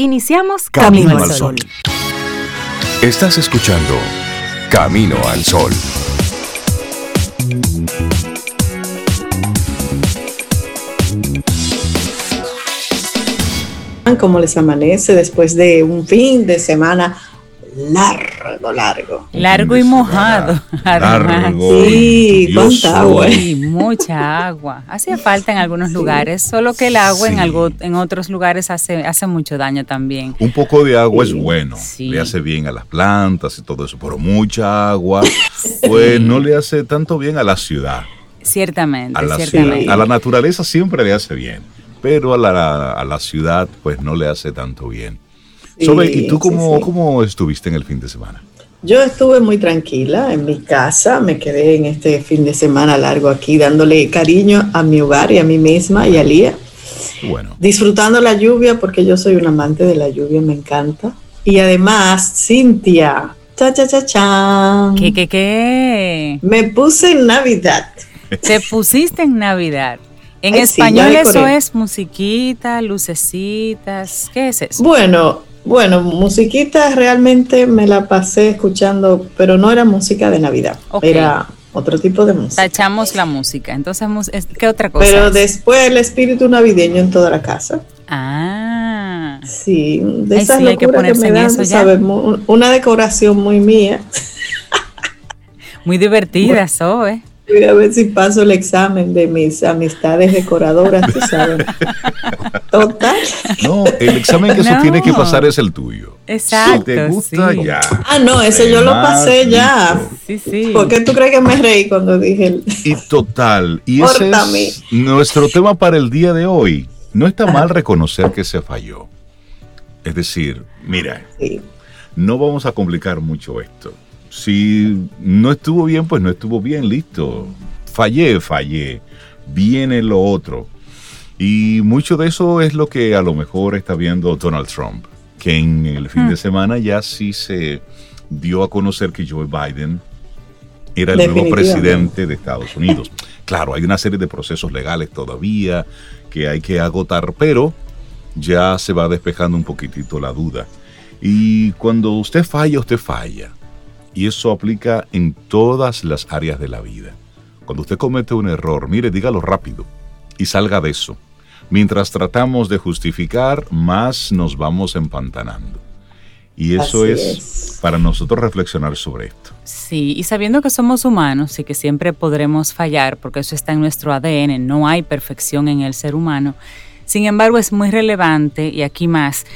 Iniciamos Camino, al Sol. Estás escuchando Camino al Sol. ¿Cómo les amanece después de un fin de semana largo, largo. Largo y mojado. Largo. Sí, cuánta agua. Sí, mucha agua. Hacía falta en algunos lugares, solo que el agua en algo, en otros lugares hace, hace mucho daño también. Un poco de agua es bueno, le hace bien a las plantas y todo eso, pero mucha agua, pues no le hace tanto bien a la ciudad. Ciertamente, a la ciertamente. a la naturaleza siempre le hace bien, pero a la, a la ciudad pues no le hace tanto bien. ¿Y tú cómo, cómo estuviste en el fin de semana? Yo estuve muy tranquila en mi casa, me quedé en este fin de semana largo aquí dándole cariño a mi hogar y a mí misma y a Lía. Bueno. Disfrutando la lluvia porque yo soy un amante de la lluvia, me encanta. Y además, Cintia, cha cha cha cha. ¿Qué qué qué? Me puse en Navidad. Te pusiste en Navidad. En español eso es musiquita, lucecitas, ¿qué es eso? Bueno, bueno, musiquita realmente me la pasé escuchando, pero no era música de Navidad, era otro tipo de música. Tachamos la música, entonces, ¿qué otra cosa? Pero después el espíritu navideño en toda la casa. Ah. Sí, de esas sí, que, me dan, ¿sabes? Una decoración muy mía. Muy divertida, eso, ¿eh? Voy a ver si paso el examen de mis amistades decoradoras, tú sabes. Total. No, el examen que se tiene que pasar es el tuyo. Exacto. Si te gusta, ya. Ah, no, ese yo lo pasé ya. Sí, sí. ¿Por qué tú crees que me reí cuando dije el... Y total. Y ese es nuestro tema para el día de hoy. No está mal reconocer que se falló. Es decir, mira, no vamos a complicar mucho esto si no estuvo bien, pues no estuvo bien, listo. Fallé, fallé. Viene lo otro. Y mucho de eso es lo que a lo mejor está viendo Donald Trump, que en el fin de hmm. semana ya sí se dio a conocer que Joe Biden era el nuevo presidente de Estados Unidos. Claro, hay una serie de procesos legales todavía que hay que agotar, pero ya se va despejando un poquitito la duda. Y cuando usted falla, usted falla. Y eso aplica en todas las áreas de la vida. Cuando usted comete un error, mire, dígalo rápido y salga de eso. Mientras tratamos de justificar, más nos vamos empantanando. Y eso es, para nosotros reflexionar sobre esto. Sí, y sabiendo que somos humanos y que siempre podremos fallar, porque eso está en nuestro ADN, no hay perfección en el ser humano. Sin embargo, es muy relevante, y aquí más,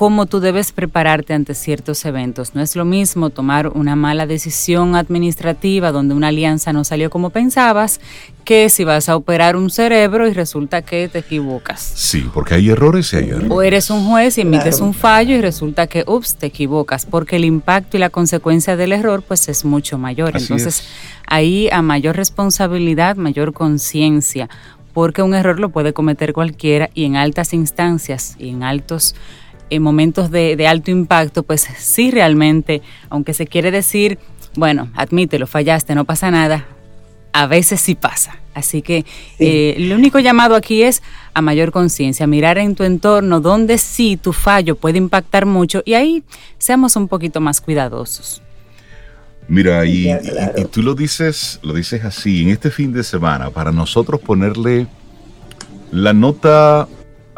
cómo tú debes prepararte ante ciertos eventos. No es lo mismo tomar una mala decisión administrativa donde una alianza no salió como pensabas que si vas a operar un cerebro y resulta que te equivocas. Sí, porque hay errores y hay errores. O eres un juez y emites un fallo y resulta que, ups, te equivocas, porque el impacto y la consecuencia del error pues es mucho mayor. Entonces, ahí a mayor responsabilidad, mayor conciencia, porque un error lo puede cometer cualquiera y en altas instancias y en altos en momentos de, alto impacto, pues sí realmente, aunque se quiere decir, bueno, admítelo, fallaste, no pasa nada, a veces sí pasa. Así que eh, el único llamado aquí es a mayor conciencia, mirar en tu entorno donde sí tu fallo puede impactar mucho y ahí seamos un poquito más cuidadosos. Mira, y, y, tú lo dices, lo dices así, en este fin de semana, para nosotros ponerle la nota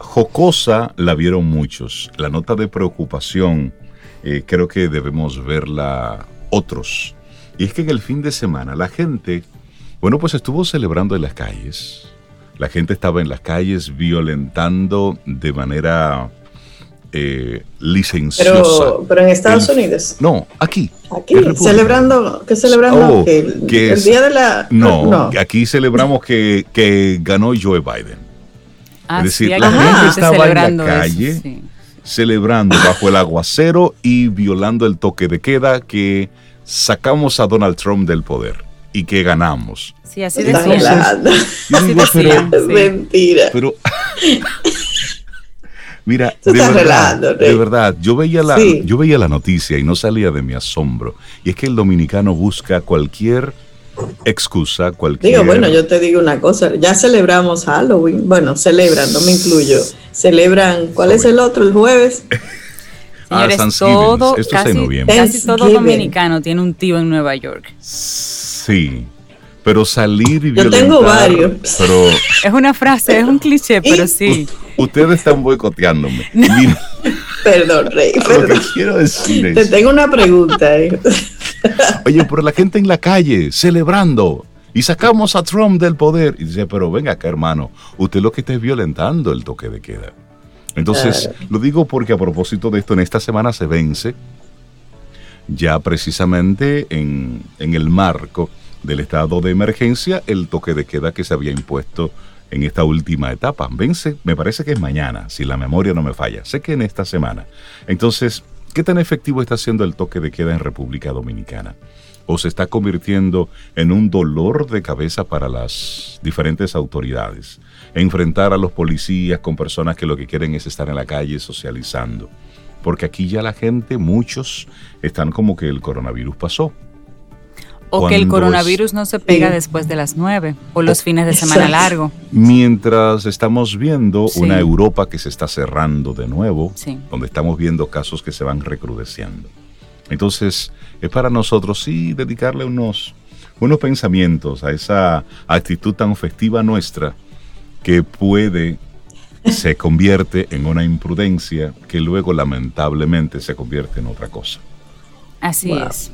jocosa la vieron muchos. La nota de preocupación eh, creo que debemos verla otros. Y es que en el fin de semana la gente, bueno, pues estuvo celebrando en las calles. La gente estaba en las calles violentando de manera eh, licenciosa. Pero, en Estados Unidos. No, aquí. Aquí, celebrando, ¿qué celebrando? Oh, el, día de la... No, aquí celebramos que, que ganó Joe Biden. Ah, es decir, la gente estaba en la calle celebrando bajo el aguacero y violando el toque de queda que sacamos a Donald Trump del poder y que ganamos. Sí, así decían. Mentira. Pero, mira, de verdad, de verdad, yo veía, la, yo veía la noticia y no salía de mi asombro. Y es que el dominicano busca cualquier excusa cualquier. Digo, bueno, yo te digo una cosa, ya celebramos Halloween, bueno, celebran, no me incluyo. Celebran, ¿cuál es el otro? El jueves. Ah, Señores, todo, casi, casi todo dominicano tiene un tío en Nueva York. Sí, pero salir y Yo tengo varios. Pero es una frase, es un cliché, pero sí. Ustedes están boicoteándome. Perdón, Rey. Perdón. Lo que quiero decir Te tengo una pregunta. Eh. Oye, por la gente en la calle celebrando y sacamos a Trump del poder. Y dice, pero venga acá, hermano, usted lo que está es violentando el toque de queda. Entonces, lo digo porque a propósito de esto, en esta semana se vence ya precisamente en, en el marco del estado de emergencia el toque de queda que se había impuesto en esta última etapa. Vence, me parece que es mañana, si la memoria no me falla. Sé que en esta semana. Entonces, ¿qué tan efectivo está siendo el toque de queda en República Dominicana? ¿O se está convirtiendo en un dolor de cabeza para las diferentes autoridades? Enfrentar a los policías con personas que lo que quieren es estar en la calle socializando. Porque aquí ya la gente, muchos, están como que el coronavirus pasó o que el coronavirus no se pega después de las nueve o los fines de semana largo. Mientras estamos viendo una Europa que se está cerrando de nuevo, donde estamos viendo casos que se van recrudeciendo. Entonces, es para nosotros sí dedicarle unos, unos pensamientos a esa actitud tan festiva nuestra que puede, se convierte en una imprudencia que luego lamentablemente se convierte en otra cosa. Así es.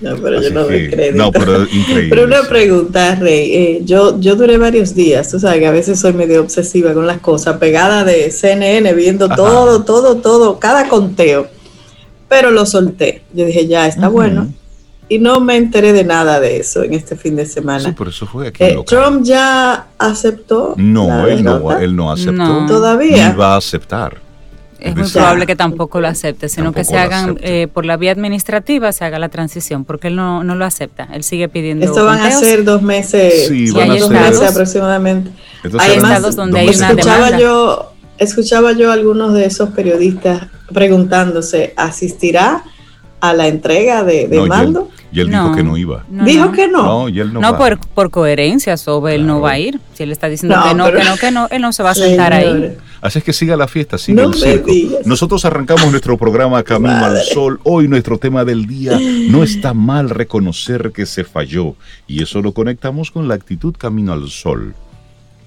No, pero yo no me crédito. No, pero increíble. Pero una pregunta, Rey. Eh, yo, yo duré varios días, tú sabes que a veces soy medio obsesiva con las cosas, pegada de CNN, viendo todo, todo, todo, cada conteo. Pero lo solté. Yo dije, ya, está bueno. Y no me enteré de nada de eso en este fin de semana. Sí, por eso fue aquí. Eh, Trump ya aceptó. No, él no, él no aceptó. Todavía. Ni va a aceptar es muy probable que tampoco lo acepte, sino que se hagan eh, por la vía administrativa, se haga la transición, porque él no, no lo acepta, él sigue pidiendo. Esto van a ser dos meses, sí, van a dos meses aproximadamente. hay estados donde hay una escuchaba Yo, escuchaba yo a algunos de esos periodistas preguntándose, ¿asistirá a la entrega de, mando? Y él dijo que no iba. dijo que no. No, y él no, no por, por, coherencia, sobre él no va a ir. Si él está diciendo que no, que no, que no, él no se va a sentar ahí. Así es que siga la fiesta, siga el circo. Nosotros arrancamos nuestro programa Camino al Sol. Hoy nuestro tema del día, no está mal reconocer que se falló. Y eso lo conectamos con la actitud Camino al Sol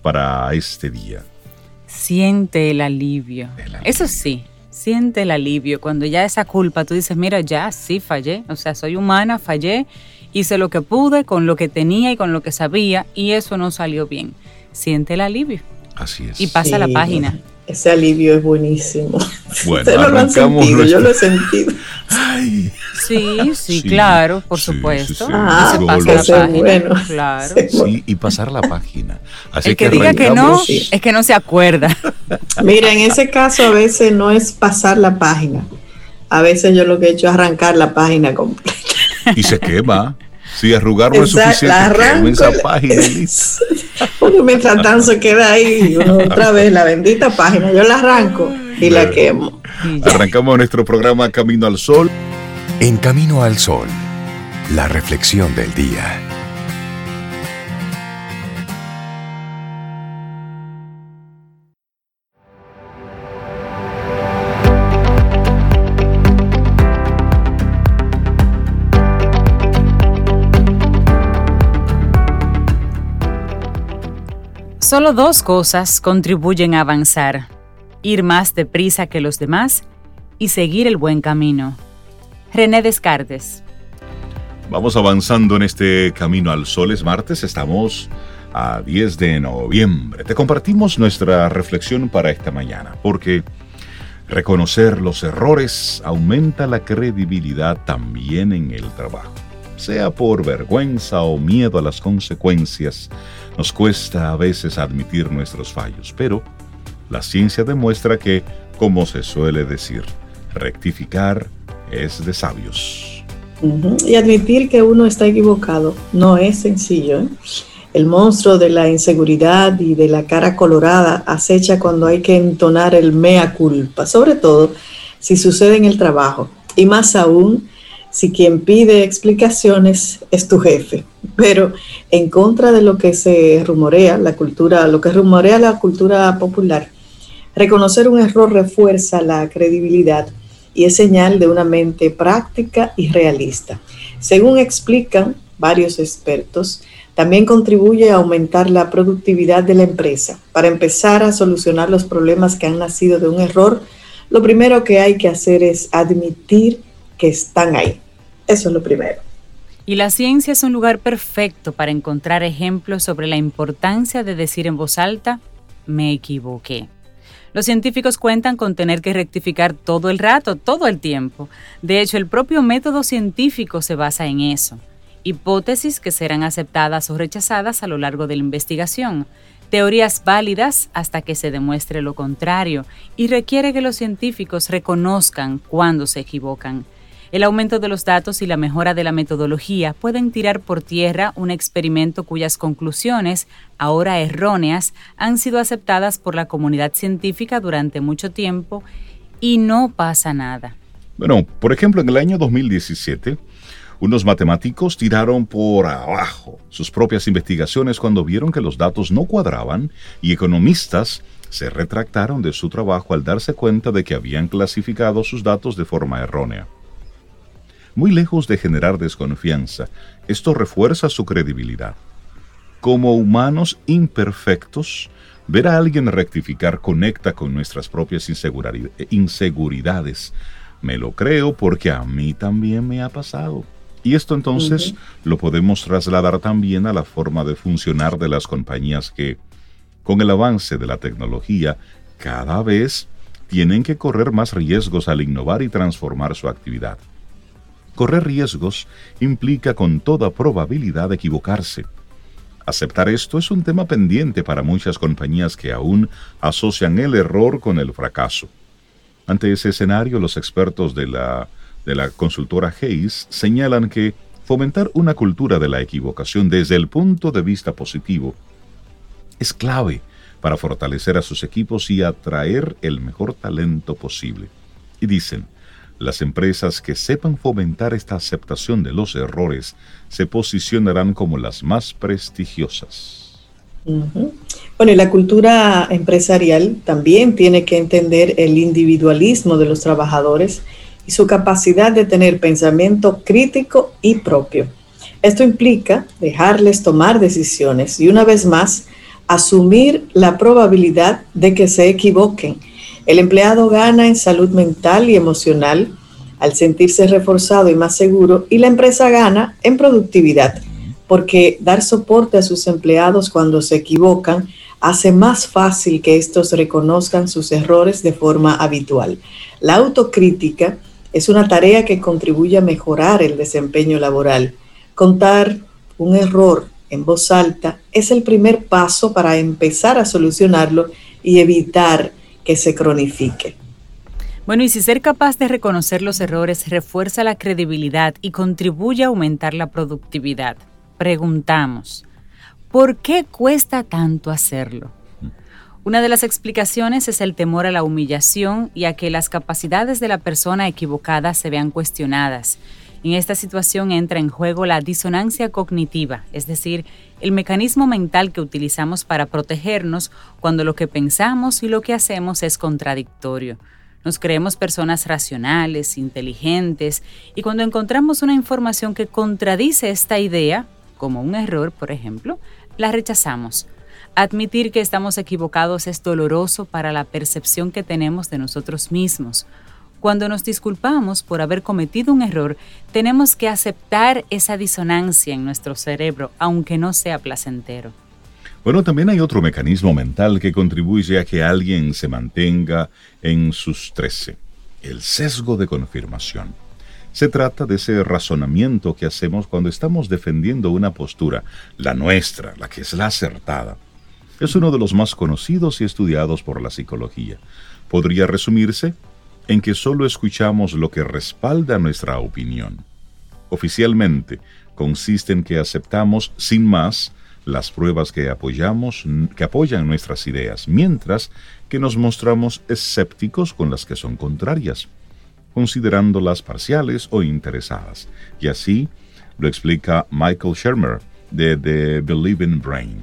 para este día. Siente el alivio. el alivio. Eso sí, siente el alivio. Cuando ya esa culpa, tú dices, mira, ya sí fallé, o sea, soy humana, fallé, hice lo que pude con lo que tenía y con lo que sabía y eso no salió bien. Siente el alivio. Así es. Y pasa la página. Ese alivio es buenísimo. Bueno, arrancamos lo yo lo he sentido. Ay. Sí, sí, claro, por supuesto. ah, se pasa la página, bueno. claro. Sí, y pasar la página. Así El que, diga que no, es que no se acuerda. Mira, en ese caso a veces no es pasar la página. A veces yo lo que he hecho es arrancar la página completa. Y se quema. Si arrugar no es suficiente, arranco, esa página Porque mientras tanto se queda ahí otra vez la bendita página. Yo la arranco y la quemo. Arrancamos nuestro programa Camino al Sol. En Camino al Sol, la reflexión del día. Solo dos cosas contribuyen a avanzar, ir más deprisa que los demás y seguir el buen camino. René Descartes. Vamos avanzando en este camino al sol. Es martes, estamos a 10 de noviembre. Te compartimos nuestra reflexión para esta mañana, porque reconocer los errores aumenta la credibilidad también en el trabajo. Sea por vergüenza o miedo a las consecuencias, nos cuesta a veces admitir nuestros fallos, pero la ciencia demuestra que, como se suele decir, rectificar es de sabios. Y admitir que uno está equivocado no es sencillo. ¿eh? El monstruo de la inseguridad y de la cara colorada acecha cuando hay que entonar el mea culpa, sobre todo si sucede en el trabajo, y más aún si quien pide explicaciones es tu jefe, pero en contra de lo que se rumorea, la cultura, lo que rumorea la cultura popular, reconocer un error refuerza la credibilidad y es señal de una mente práctica y realista. Según explican varios expertos, también contribuye a aumentar la productividad de la empresa. Para empezar a solucionar los problemas que han nacido de un error, lo primero que hay que hacer es admitir que están ahí. Eso es lo primero. Y la ciencia es un lugar perfecto para encontrar ejemplos sobre la importancia de decir en voz alta, me equivoqué. Los científicos cuentan con tener que rectificar todo el rato, todo el tiempo. De hecho, el propio método científico se basa en eso. Hipótesis que serán aceptadas o rechazadas a lo largo de la investigación teorías válidas hasta que se demuestre lo contrario y requiere que los científicos reconozcan cuando se equivocan. El aumento de los datos y la mejora de la metodología pueden tirar por tierra un experimento cuyas conclusiones, ahora erróneas, han sido aceptadas por la comunidad científica durante mucho tiempo y no pasa nada. Bueno, por ejemplo, en el año 2017, unos matemáticos tiraron por abajo sus propias investigaciones cuando vieron que los datos no cuadraban y economistas se retractaron de su trabajo al darse cuenta de que habían clasificado sus datos de forma errónea. Muy lejos de generar desconfianza, esto refuerza su credibilidad. Como humanos imperfectos, ver a alguien rectificar conecta con nuestras propias inseguridades. Me lo creo porque a mí también me ha pasado. Y esto entonces lo podemos trasladar también a la forma de funcionar de las compañías que, con el avance de la tecnología, cada vez tienen que correr más riesgos al innovar y transformar su actividad. Correr riesgos implica con toda probabilidad equivocarse. Aceptar esto es un tema pendiente para muchas compañías que aún asocian el error con el fracaso. Ante ese escenario, los expertos de la consultora Hayes señalan que fomentar una cultura de la equivocación desde el punto de vista positivo es clave para fortalecer a sus equipos y atraer el mejor talento posible. Y dicen, las empresas que sepan fomentar esta aceptación de los errores se posicionarán como las más prestigiosas. Bueno, y la cultura empresarial también tiene que entender el individualismo de los trabajadores y su capacidad de tener pensamiento crítico y propio. Esto implica dejarles tomar decisiones y una vez más asumir la probabilidad de que se equivoquen. El empleado gana en salud mental y emocional al sentirse reforzado y más seguro y la empresa gana en productividad porque dar soporte a sus empleados cuando se equivocan hace más fácil que estos reconozcan sus errores de forma habitual. La autocrítica es una tarea que contribuye a mejorar el desempeño laboral. Contar un error en voz alta es el primer paso para empezar a solucionarlo y evitar que se cronifique. Bueno, y si ser capaz de reconocer los errores refuerza la credibilidad y contribuye a aumentar la productividad, preguntamos, ¿por qué cuesta tanto hacerlo? Una de las explicaciones es el temor a la humillación y a que las capacidades de la persona equivocada se vean cuestionadas. En esta situación entra en juego la disonancia cognitiva, es decir, el mecanismo mental que utilizamos para protegernos cuando lo que pensamos y lo que hacemos es contradictorio. Nos creemos personas racionales, inteligentes, y cuando encontramos una información que contradice esta idea, como un error, por ejemplo, la rechazamos Admitir que estamos equivocados es doloroso para la percepción que tenemos de nosotros mismos. Cuando nos disculpamos por haber cometido un error, tenemos que aceptar esa disonancia en nuestro cerebro, aunque no sea placentero. Bueno, también hay otro mecanismo mental que contribuye a que alguien se mantenga en sus trece, el sesgo de confirmación. Se trata de ese razonamiento que hacemos cuando estamos defendiendo una postura, la nuestra, la que es la acertada es uno de los más conocidos y estudiados por la psicología. Podría resumirse en que solo escuchamos lo que respalda nuestra opinión. Oficialmente, consiste en que aceptamos sin más las pruebas que apoyamos, que apoyan nuestras ideas, mientras que nos mostramos escépticos con las que son contrarias. considerándolas parciales o interesadas. Y así lo explica Michael Shermer de The Believing Brain.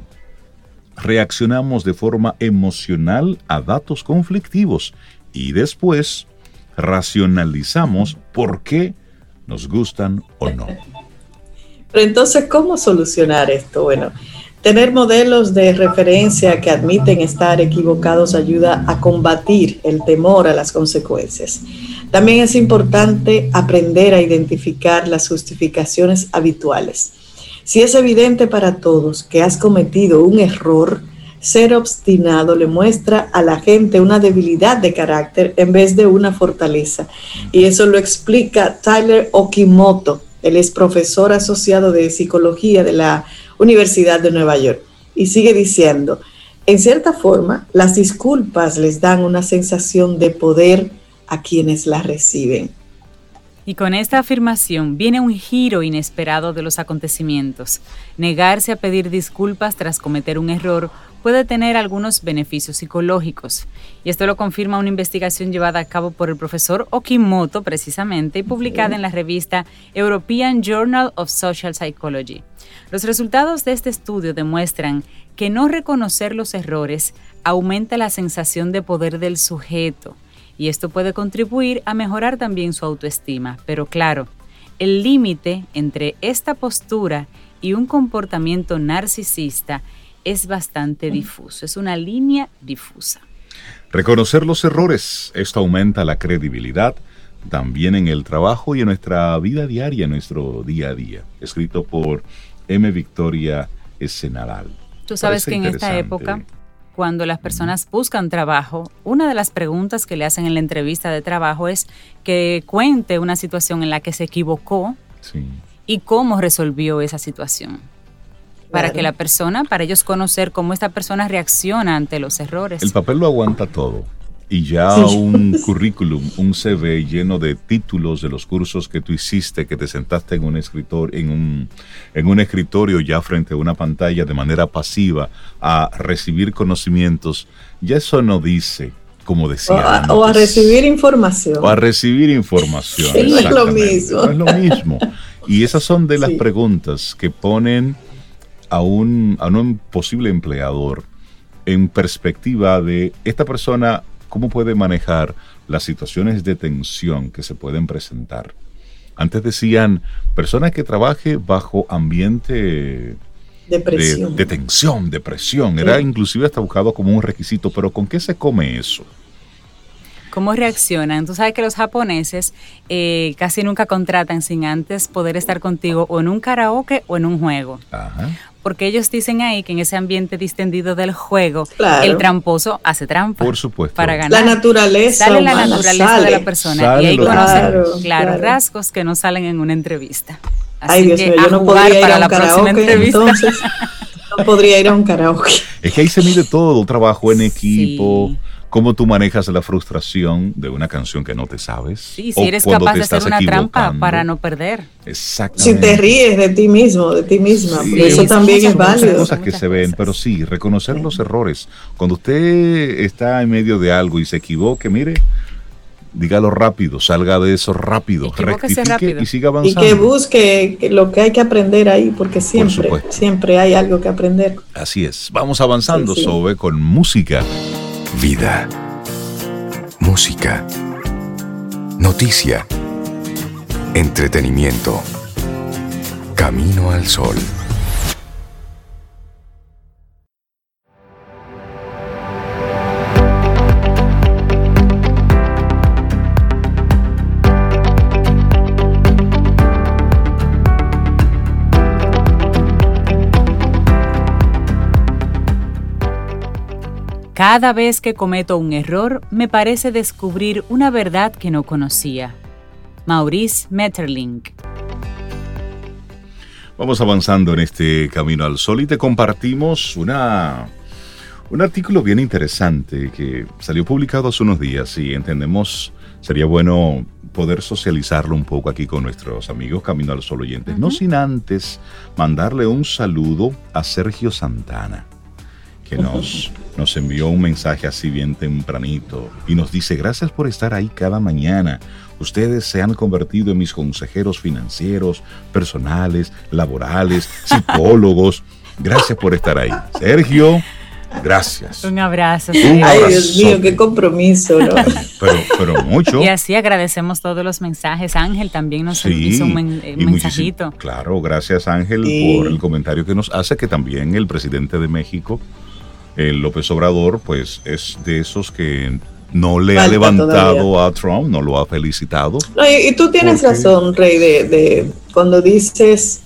Reaccionamos de forma emocional a datos conflictivos y después racionalizamos por qué nos gustan o no. Pero entonces, ¿cómo solucionar esto? Bueno, tener modelos de referencia que admiten estar equivocados ayuda a combatir el temor a las consecuencias. También es importante aprender a identificar las justificaciones habituales. Si es evidente para todos que has cometido un error, ser obstinado le muestra a la gente una debilidad de carácter en vez de una fortaleza. Y eso lo explica Tyler Okimoto. Él es profesor asociado de psicología de la Universidad de Nueva York. Y sigue diciendo, en cierta forma, las disculpas les dan una sensación de poder a quienes las reciben. Y con esta afirmación viene un giro inesperado de los acontecimientos. Negarse a pedir disculpas tras cometer un error puede tener algunos beneficios psicológicos. Y esto lo confirma una investigación llevada a cabo por el profesor Okimoto precisamente y publicada en la revista European Journal of Social Psychology. Los resultados de este estudio demuestran que no reconocer los errores aumenta la sensación de poder del sujeto y esto puede contribuir a mejorar también su autoestima. Pero claro, el límite entre esta postura y un comportamiento narcisista es bastante difuso, es una línea difusa. Reconocer los errores, esto aumenta la credibilidad también en el trabajo y en nuestra vida diaria, en nuestro día a día. Escrito por M. Victoria Essenadal. Tú sabes que en esta época, cuando las personas buscan trabajo, una de las preguntas que le hacen en la entrevista de trabajo es que cuente una situación en la que se equivocó y cómo resolvió esa situación para que la persona, para ellos conocer cómo esta persona reacciona ante los errores. El papel lo aguanta todo. Y ya un currículum, un CV lleno de títulos de los cursos que tú hiciste, que te sentaste en un escritor, en un, en un escritorio ya frente a una pantalla de manera pasiva a recibir conocimientos, ya eso no dice, como decía. O a, recibir información. O a recibir información. no es lo mismo. No es lo mismo. Y esas son de las preguntas que ponen a un, a un posible empleador en perspectiva de esta persona, cómo puede manejar las situaciones de tensión que se pueden presentar. Antes decían, persona que trabaje bajo ambiente De, tensión, de presión. Era inclusive hasta buscado como un requisito, pero ¿con qué se come eso? ¿Cómo reaccionan? Tú sabes que los japoneses eh, casi nunca contratan sin antes poder estar contigo o en un karaoke o en un juego. Ajá porque ellos dicen ahí que en ese ambiente distendido del juego, el tramposo hace trampa. Por supuesto. Para ganar. La naturaleza. Sale la naturaleza de la persona. y ahí conocen, claro, rasgos que no salen en una entrevista. Así Ay, Dios mío, yo no podría ir a un karaoke, entonces no podría ir a un karaoke. Es que ahí se mide todo, trabajo en equipo cómo tú manejas la frustración de una canción que no te sabes. Sí, si eres capaz de hacer una trampa para no perder. Exactamente. Si te ríes de ti mismo, de ti misma, eso también es válido. Hay cosas que se ven, pero sí, reconocer los errores. Cuando usted está en medio de algo y se equivoque, mire, dígalo rápido, salga de eso rápido, rectifique y siga avanzando. Y que busque lo que hay que aprender ahí, porque siempre, siempre hay algo que aprender. Así es. Vamos avanzando, Sobe, con música. Vida. Música. Noticia. Entretenimiento. Camino al sol. Cada vez que cometo un error, me parece descubrir una verdad que no conocía. Maurice Metterling. Vamos avanzando en este camino al sol y te compartimos una, un artículo bien interesante que salió publicado hace unos días y entendemos sería bueno poder socializarlo un poco aquí con nuestros amigos Camino al Sol oyentes. No sin antes mandarle un saludo a Sergio Santana que nos, nos envió un mensaje así bien tempranito y nos dice, gracias por estar ahí cada mañana. Ustedes se han convertido en mis consejeros financieros, personales, laborales, psicólogos. Gracias por estar ahí. Sergio, Gracias. Un abrazo. Ay, Dios mío, qué compromiso, ¿no? pero, mucho. Y así agradecemos todos los mensajes. Ángel también nos hizo un eh, mensajito. Claro, gracias Ángel por el comentario que nos hace, que también el presidente de México, el López Obrador, pues es de esos que no le ha levantado a Trump, no lo ha felicitado. y, tú tienes razón, Rey, de, de cuando dices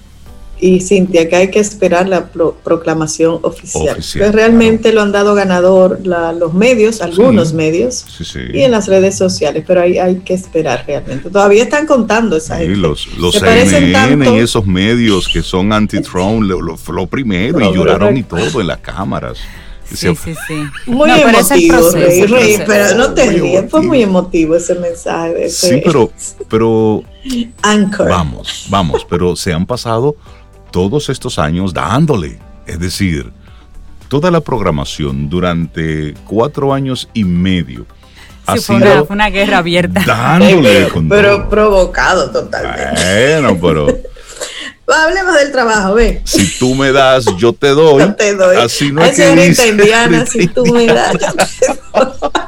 y Cintia, que hay que esperar la proclamación oficial. que realmente lo han dado ganador los medios, algunos medios, y en las redes sociales, pero hay, hay que esperar realmente. Todavía están contando esa gente. Los, los CNN y esos medios que son anti-Trump, lo, primero, y lloraron y todo en las cámaras. Sí, sí, sí. Muy emotivo, Rey, pero no te ríes, fue muy emotivo ese mensaje. sí, pero, pero vamos, vamos, pero se han pasado todos estos años dándole. Es decir, toda la programación durante cuatro años y medio. Ha sido fue una, guerra abierta. Dándole pero, provocado totalmente. Bueno, pero Hablemos del trabajo, ve. Si tú me das, yo te doy. Yo te doy. Así no es que dice, indiana, si tú me das, yo te doy.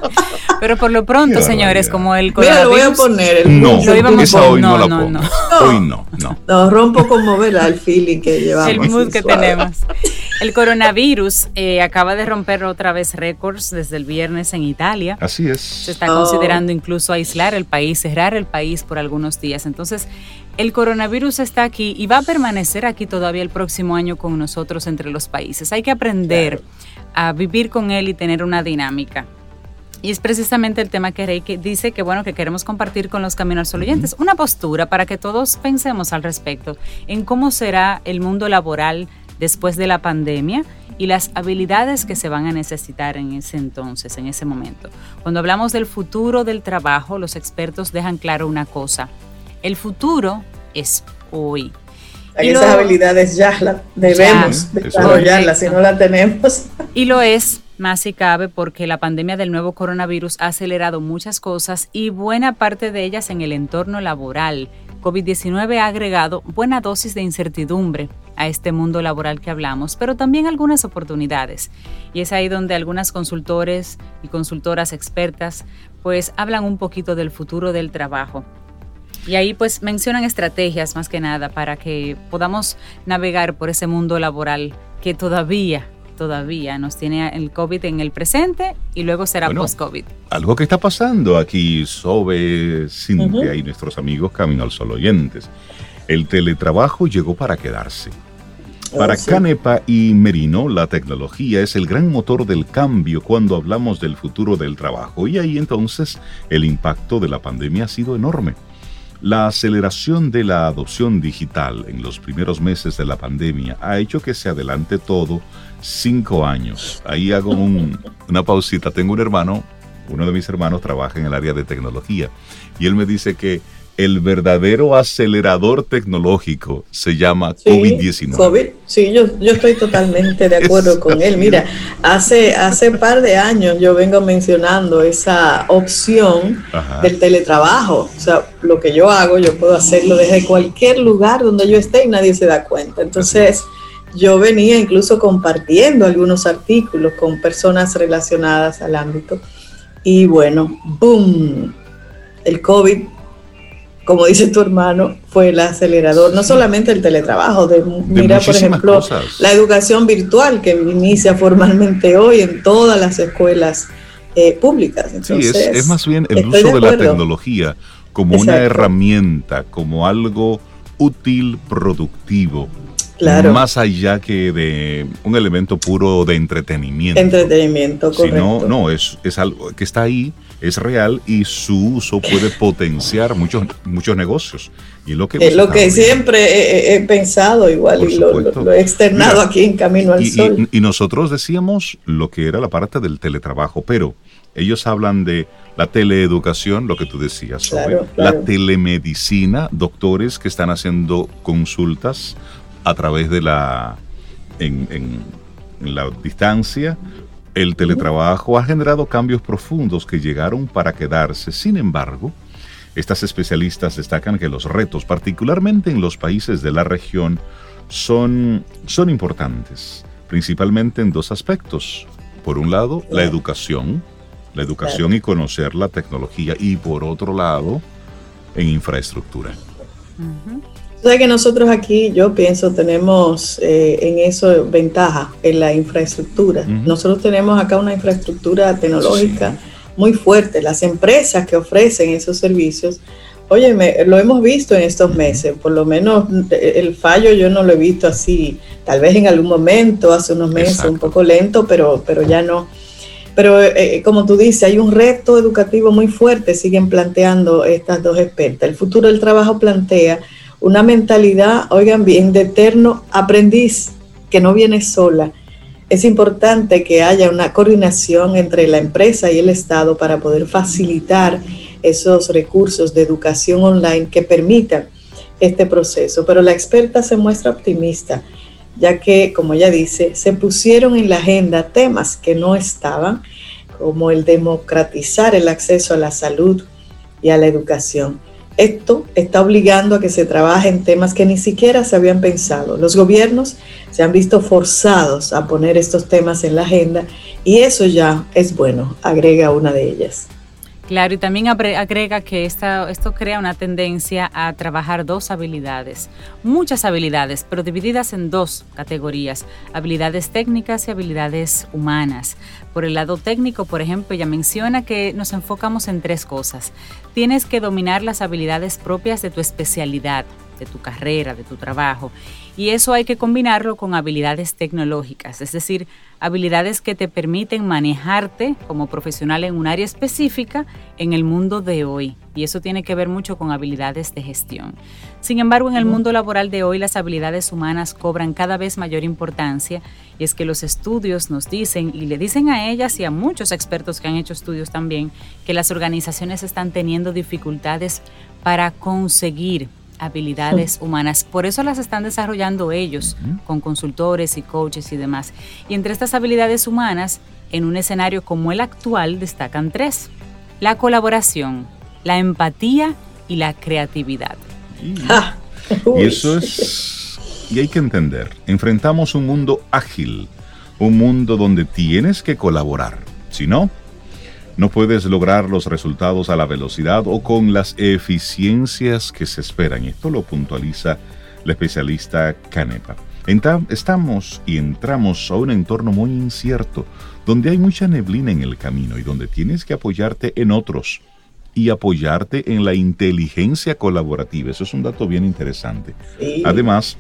Pero por lo pronto, señores, como el coronavirus. Mira, lo voy a poner. El no, lo íbamos esa hoy no, no, la pongo. Hoy no, no. No, rompo como ¿verdad? el feeling que llevamos. El mood que tenemos. El coronavirus eh, acaba de romper otra vez récords desde el viernes en Italia. Así es. Se está considerando incluso aislar el país, cerrar el país por algunos días. Entonces, el coronavirus está aquí y va a permanecer aquí todavía el próximo año con nosotros entre los países. Hay que aprender a vivir con él y tener una dinámica. Y es precisamente el tema que Rey dice que bueno que queremos compartir con los caminos oyentes, una postura para que todos pensemos al respecto en cómo será el mundo laboral después de la pandemia y las habilidades que se van a necesitar en ese entonces, en ese momento. Cuando hablamos del futuro del trabajo, los expertos dejan claro una cosa, el futuro es hoy. Y esas habilidades ya las debemos desarrollarlas si no las tenemos. Y lo es más si cabe porque la pandemia del nuevo coronavirus ha acelerado muchas cosas y buena parte de ellas en el entorno laboral. COVID-19 ha agregado buena dosis de incertidumbre a este mundo laboral que hablamos, pero también algunas oportunidades. Y es ahí donde algunas consultores y consultoras expertas pues hablan un poquito del futuro del trabajo. Y ahí pues mencionan estrategias más que nada para que podamos navegar por ese mundo laboral que todavía todavía nos tiene el COVID en el presente y luego será post-COVID. Algo que está pasando aquí sobre Cintia y nuestros amigos Camino al Sol oyentes. El teletrabajo llegó para quedarse. Para Canepa y Merino, la tecnología es el gran motor del cambio cuando hablamos del futuro del trabajo y ahí entonces el impacto de la pandemia ha sido enorme. La aceleración de la adopción digital en los primeros meses de la pandemia ha hecho que se adelante todo cinco años. Ahí hago una pausita. Tengo un hermano, uno de mis hermanos trabaja en el área de tecnología y él me dice que el verdadero acelerador tecnológico se llama COVID-19. COVID, sí, yo, yo estoy totalmente de acuerdo con él. Mira, hace hace par de años yo vengo mencionando esa opción del teletrabajo. O sea, lo que yo hago, yo puedo hacerlo desde cualquier lugar donde yo esté y nadie se da cuenta. Entonces, yo venía incluso compartiendo algunos artículos con personas relacionadas al ámbito. Y bueno, ¡boom! El COVID como dice tu hermano, fue el acelerador, no solamente el teletrabajo, de, mira, por ejemplo, la educación virtual que inicia formalmente hoy en todas las escuelas eh, públicas. sí, es, más bien el uso de, la tecnología como una herramienta, como algo útil, productivo, Claro. Más allá que de un elemento puro de entretenimiento. Entretenimiento, correcto. no, no, es, es algo que está ahí es real y su uso puede potenciar muchos, muchos negocios. Y lo que, es lo que siempre he, pensado igual y lo, he externado aquí en Camino al Sol. Y, nosotros decíamos lo que era la parte del teletrabajo, pero ellos hablan de la teleeducación, lo que tú decías, sobre la telemedicina, doctores que están haciendo consultas a través de la en, en la distancia el teletrabajo ha generado cambios profundos que llegaron para quedarse. Sin embargo, Estas especialistas destacan que los retos, particularmente en los países de la región, son, son importantes, principalmente en dos aspectos. Por un lado, la educación, la educación y conocer la tecnología, y por otro lado, en infraestructura. O sea que nosotros aquí, yo pienso, tenemos eh, en eso ventaja en la infraestructura. Nosotros tenemos acá una infraestructura tecnológica muy fuerte. Las empresas que ofrecen esos servicios, oye, lo hemos visto en estos meses, por lo menos eh, el fallo yo no lo he visto así, tal vez en algún momento, hace unos meses, un poco lento, pero, pero ya no. Pero eh, como tú dices, hay un reto educativo muy fuerte, siguen planteando estas dos expertas. El futuro del trabajo plantea una mentalidad, oigan bien, de eterno aprendiz que no viene sola. Es importante que haya una coordinación entre la empresa y el Estado para poder facilitar esos recursos de educación online que permitan este proceso. Pero la experta se muestra optimista, ya que, como ella dice, se pusieron en la agenda temas que no estaban, como el democratizar el acceso a la salud y a la educación. Esto está obligando a que se trabaje en temas que ni siquiera se habían pensado. Los gobiernos se han visto forzados a poner estos temas en la agenda y eso ya es bueno, agrega una de ellas. Claro, y también agrega que esto crea una tendencia a trabajar dos habilidades, muchas habilidades, pero divididas en dos categorías, habilidades técnicas y habilidades humanas. Por el lado técnico, por ejemplo, ella menciona que nos enfocamos en tres cosas. Tienes que dominar las habilidades propias de tu especialidad, de tu carrera, de tu trabajo. Y eso hay que combinarlo con habilidades tecnológicas, es decir, habilidades que te permiten manejarte como profesional en un área específica en el mundo de hoy. Y eso tiene que ver mucho con habilidades de gestión. Sin embargo, en el mundo laboral de hoy las habilidades humanas cobran cada vez mayor importancia y es que los estudios nos dicen, y le dicen a ellas y a muchos expertos que han hecho estudios también, que las organizaciones están teniendo dificultades para conseguir habilidades humanas. Por eso las están desarrollando ellos, con consultores y coaches y demás. Y entre estas habilidades humanas, en un escenario como el actual, destacan tres. La colaboración, la empatía y la creatividad. Ah, y eso es, y hay que entender, enfrentamos un mundo ágil, un mundo donde tienes que colaborar. Si no, no puedes lograr los resultados a la velocidad o con las eficiencias que se esperan. Esto lo puntualiza la especialista Canepa. Estamos y entramos a un entorno muy incierto, donde hay mucha neblina en el camino y donde tienes que apoyarte en otros y apoyarte en la inteligencia colaborativa. Eso es un dato bien interesante. Además,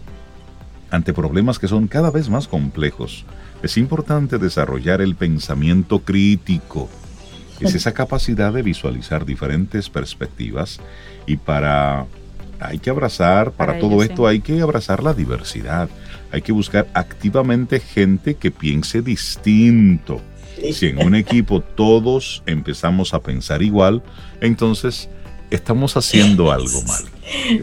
ante problemas que son cada vez más complejos, es importante desarrollar el pensamiento crítico, es esa capacidad de visualizar diferentes perspectivas y para hay que abrazar, para, todo esto hay que abrazar la diversidad, hay que buscar activamente gente que piense distinto. Si en un equipo todos empezamos a pensar igual, entonces estamos haciendo algo mal.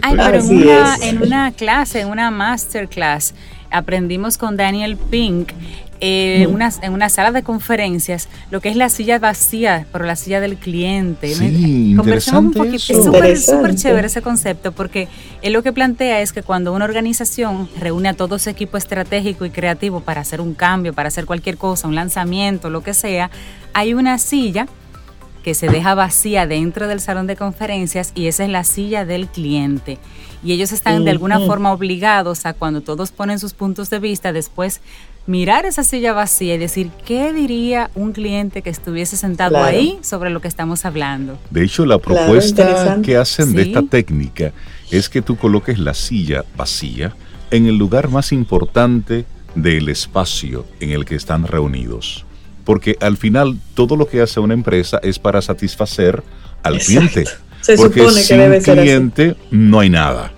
Ay, pero en una, en una clase, en una masterclass, aprendimos con Daniel Pink eh, una, en una sala de conferencias lo que es la silla vacía, pero la silla del cliente. Sí, un poquito. Es súper chévere ese concepto porque él lo que plantea es que cuando una organización reúne a todo ese equipo estratégico y creativo para hacer un cambio, para hacer cualquier cosa, un lanzamiento, lo que sea, hay una silla que se deja vacía dentro del salón de conferencias y esa es la silla del cliente. Y ellos están de alguna forma obligados a cuando todos ponen sus puntos de vista, después mirar esa silla vacía y decir, ¿qué diría un cliente que estuviese sentado ahí sobre lo que estamos hablando? De hecho, la propuesta que hacen de esta técnica es que tú coloques la silla vacía en el lugar más importante del espacio en el que están reunidos. Porque al final todo lo que hace una empresa es para satisfacer al cliente. Se porque supone que sin debe ser cliente no hay nada.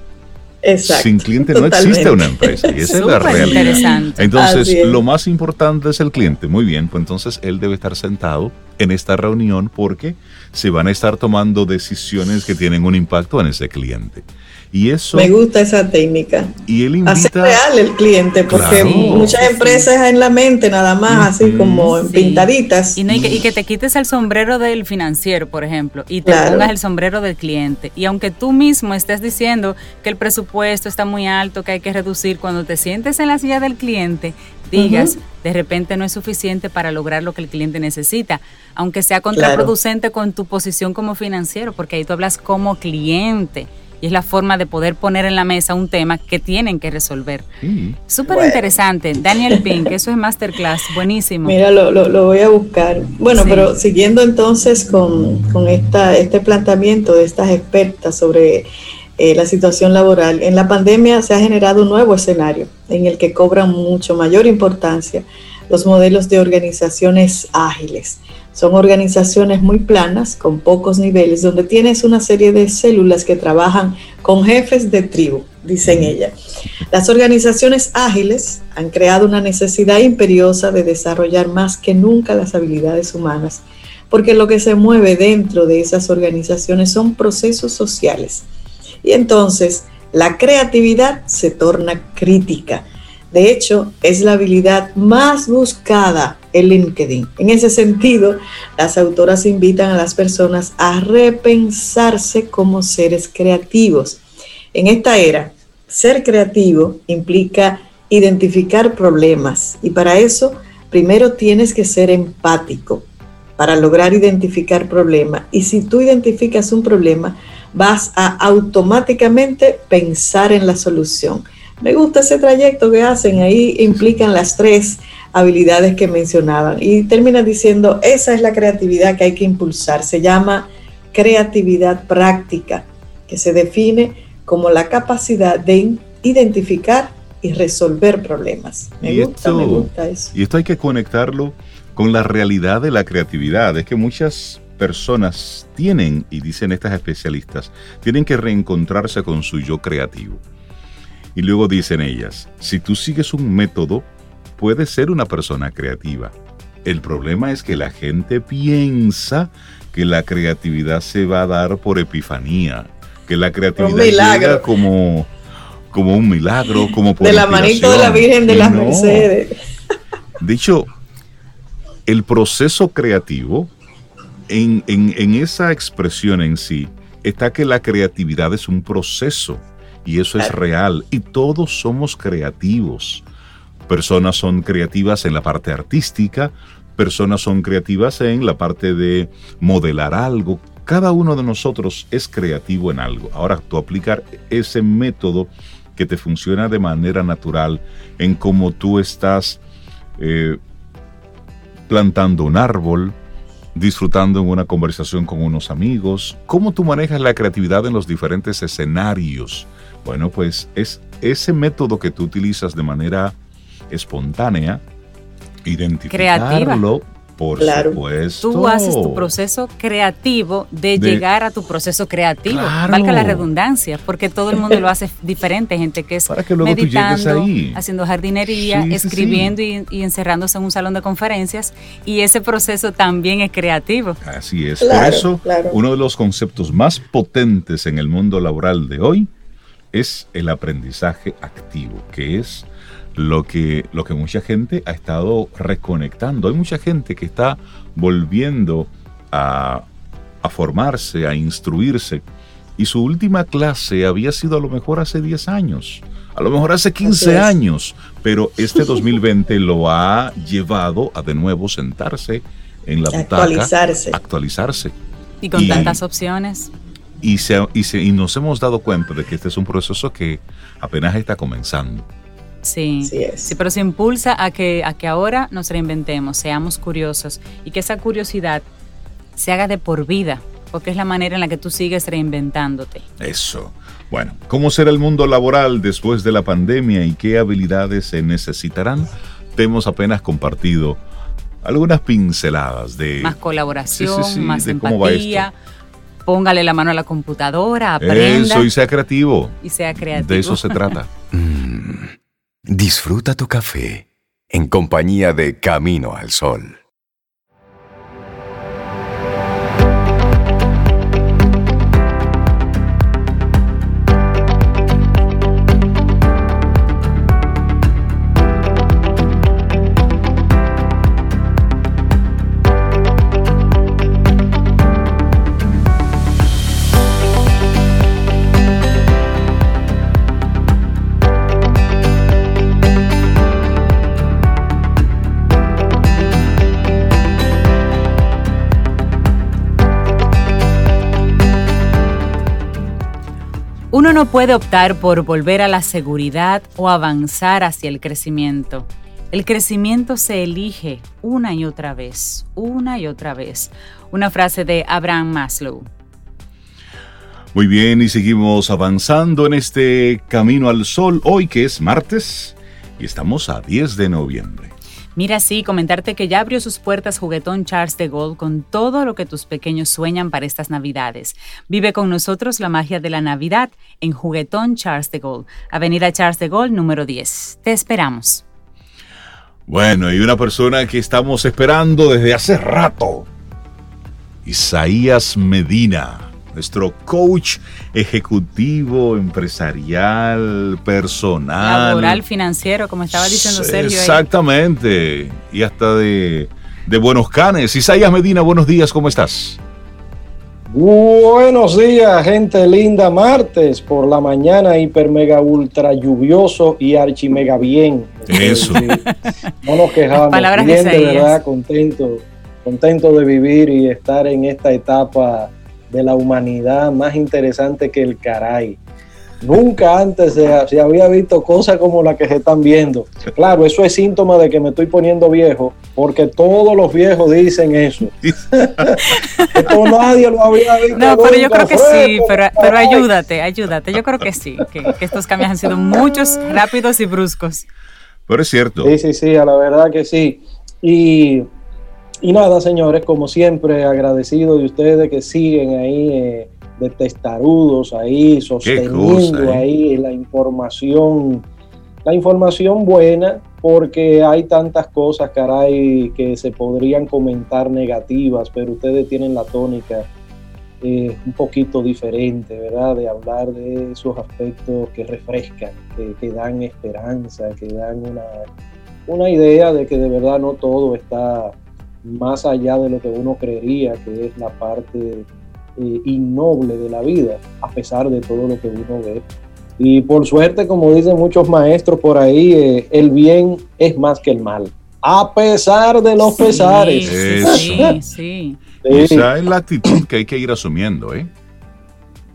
Sin cliente no existe una empresa y esa es la realidad. Entonces, lo más importante es el cliente. Muy bien, pues entonces él debe estar sentado en esta reunión porque se van a estar tomando decisiones que tienen un impacto en ese cliente. Y eso, Me gusta esa técnica. Y él invita, Hacer real el cliente, porque muchas empresas en la mente nada más, así como en pintaditas. Y, y, que, te quites el sombrero del financiero, por ejemplo, y te pongas el sombrero del cliente. Y aunque tú mismo estés diciendo que el presupuesto está muy alto, que hay que reducir, cuando te sientes en la silla del cliente, digas, de repente no es suficiente para lograr lo que el cliente necesita, aunque sea contraproducente con tu posición como financiero, porque ahí tú hablas como cliente y es la forma de poder poner en la mesa un tema que tienen que resolver. Súper interesante. Daniel Pink, eso es masterclass, buenísimo. Mira, lo, lo, voy a buscar. Bueno, pero siguiendo entonces con, con esta, este planteamiento de estas expertas sobre eh, la situación laboral, en la pandemia se ha generado un nuevo escenario en el que cobran mucho mayor importancia los modelos de organizaciones ágiles son organizaciones muy planas, con pocos niveles, donde tienes una serie de células que trabajan con jefes de tribu, dicen ellas. Las organizaciones ágiles han creado una necesidad imperiosa de desarrollar más que nunca las habilidades humanas, porque lo que se mueve dentro de esas organizaciones son procesos sociales. Y entonces la creatividad se torna crítica de hecho, es la habilidad más buscada en LinkedIn. En ese sentido, las autoras invitan a las personas a repensarse como seres creativos. En esta era, ser creativo implica identificar problemas y para eso primero tienes que ser empático para lograr identificar problemas. Y si tú identificas un problema, vas a automáticamente pensar en la solución. Me gusta ese trayecto que hacen, ahí implican las tres habilidades que mencionaban y termina diciendo, esa es la creatividad que hay que impulsar, se llama creatividad práctica, que se define como la capacidad de identificar y resolver problemas. Me gusta, me gusta eso. Y esto hay que conectarlo con la realidad de la creatividad, es que muchas personas tienen, y dicen estas especialistas, tienen que reencontrarse con su yo creativo. Y luego dicen ellas, si tú sigues un método, puedes ser una persona creativa. El problema es que la gente piensa que la creatividad se va a dar por epifanía, que la creatividad llega como, como un milagro, como por De la manito de la Virgen de las Mercedes. Dicho, el proceso creativo, en, en esa expresión en sí, está que la creatividad es un proceso y eso es real. Y todos somos creativos. Personas son creativas en la parte artística, personas son creativas en la parte de modelar algo. Cada uno de nosotros es creativo en algo. Ahora, tú aplicar ese método que te funciona de manera natural en cómo tú estás eh, plantando un árbol, disfrutando en una conversación con unos amigos, cómo tú manejas la creatividad en los diferentes escenarios bueno, pues es ese método que tú utilizas de manera espontánea, identificarlo, por supuesto. Tú haces tu proceso creativo de, llegar a tu proceso creativo. Valga la redundancia, porque todo el mundo lo hace diferente. Gente que es meditando, haciendo jardinería, escribiendo Y, encerrándose en un salón de conferencias. Y ese proceso también es creativo. Así es. por eso, uno de los conceptos más potentes en el mundo laboral de hoy es el aprendizaje activo, que es lo que, lo que mucha gente ha estado reconectando. Hay mucha gente que está volviendo a, formarse, a instruirse. Y su última clase había sido a lo mejor hace 10 años, a lo mejor hace 15 años, pero este 2020 lo ha llevado a de nuevo sentarse en la butaca, actualizarse. actualizarse. Y con tantas opciones y, se, y, nos hemos dado cuenta de que este es un proceso que apenas está comenzando. Sí, sí, pero se impulsa a que, a que ahora nos reinventemos, seamos curiosos y que esa curiosidad se haga de por vida, porque es la manera en la que tú sigues reinventándote. Eso. Bueno, ¿cómo será el mundo laboral después de la pandemia y qué habilidades se necesitarán? Te hemos apenas compartido algunas pinceladas de... Más colaboración, más empatía póngale la mano a la computadora, aprenda. Eso, y sea creativo. Y sea creativo. De eso se trata. Mm. Disfruta tu café en compañía de Camino al Sol. Uno no puede optar por volver a la seguridad o avanzar hacia el crecimiento. El crecimiento se elige una y otra vez, una y otra vez. Una frase de Abraham Maslow. Muy bien, y seguimos avanzando en este camino al sol hoy que es martes y estamos a 10 de noviembre. Mira, sí, comentarte que ya abrió sus puertas Juguetón Charles de Gaulle con todo lo que tus pequeños sueñan para estas Navidades. Vive con nosotros la magia de la Navidad en Juguetón Charles de Gaulle, Avenida Charles de Gaulle número 10. Te esperamos. Bueno, hay una persona que estamos esperando desde hace rato. Isaías Medina nuestro coach ejecutivo, empresarial, personal. Laboral, financiero, como estaba diciendo Sergio. Exactamente. Y hasta de, de Buenos Canes. Isaías Medina, buenos días, ¿cómo estás? Buenos días, gente linda. Martes por la mañana, hiper mega ultra lluvioso y archi mega bien. Eso. No nos quejamos. Palabras bien, de verdad, contento, contento de vivir y estar en esta etapa de la humanidad más interesante que el caray. Nunca antes se, había visto cosas como la que se están viendo. Claro, eso es síntoma de que me estoy poniendo viejo, porque todos los viejos dicen eso. Esto nadie lo había visto. No, pero yo creo que sí, pero, pero, ayúdate, ayúdate. Yo creo que sí, que, que, estos cambios han sido muchos, rápidos y bruscos. Pero es cierto. Sí, sí, sí, a la verdad que sí. Y y nada, señores, como siempre, agradecido de ustedes que siguen ahí eh, de testarudos, ahí sosteniendo eh. ahí la información, la información buena, porque hay tantas cosas, caray, que se podrían comentar negativas, pero ustedes tienen la tónica eh, un poquito diferente, ¿verdad? De hablar de esos aspectos que refrescan, que, que dan esperanza, que dan una, una idea de que de verdad no todo está más allá de lo que uno creería que es la parte eh, innoble de la vida, a pesar de todo lo que uno ve. Y por suerte, como dicen muchos maestros por ahí, eh, el bien es más que el mal, a pesar de los pesares. Sí, sí, Esa es la actitud que hay que ir asumiendo, ¿eh?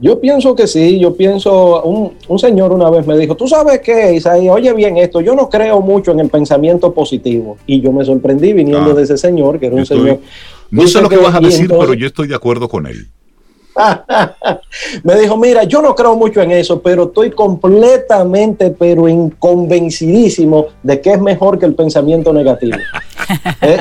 Yo pienso que sí, yo pienso, un, señor una vez me dijo, tú sabes qué, Isaías, oye bien esto, yo no creo mucho en el pensamiento positivo. Y yo me sorprendí viniendo ah, de ese señor, que era un señor... No sé lo que, vas a decir, pero yo estoy de acuerdo con él. me dijo, mira, yo no creo mucho en eso, pero estoy completamente, pero inconvencidísimo de que es mejor que el pensamiento negativo. ¿Eh?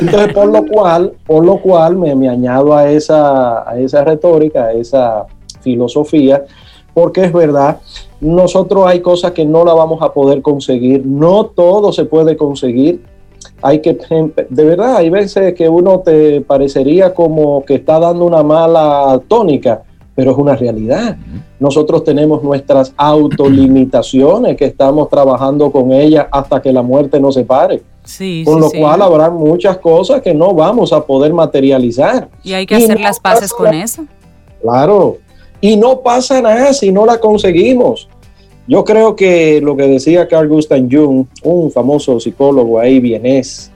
Entonces, por lo cual, por lo cual me, añado a esa, a esa retórica, a esa filosofía, porque es verdad, nosotros hay cosas que no la vamos a poder conseguir, no todo se puede conseguir. Hay que, de verdad, hay veces que uno te parecería como que está dando una mala tónica, pero es una realidad. Nosotros tenemos nuestras autolimitaciones que estamos trabajando con ellas hasta que la muerte nos separe. Sí, con lo cual habrá muchas cosas que no vamos a poder materializar. Y hay que hacer las paces con eso. Claro. Y no pasa nada si no la conseguimos. Yo creo que lo que decía Carl Gustav Jung, un famoso psicólogo ahí vienés,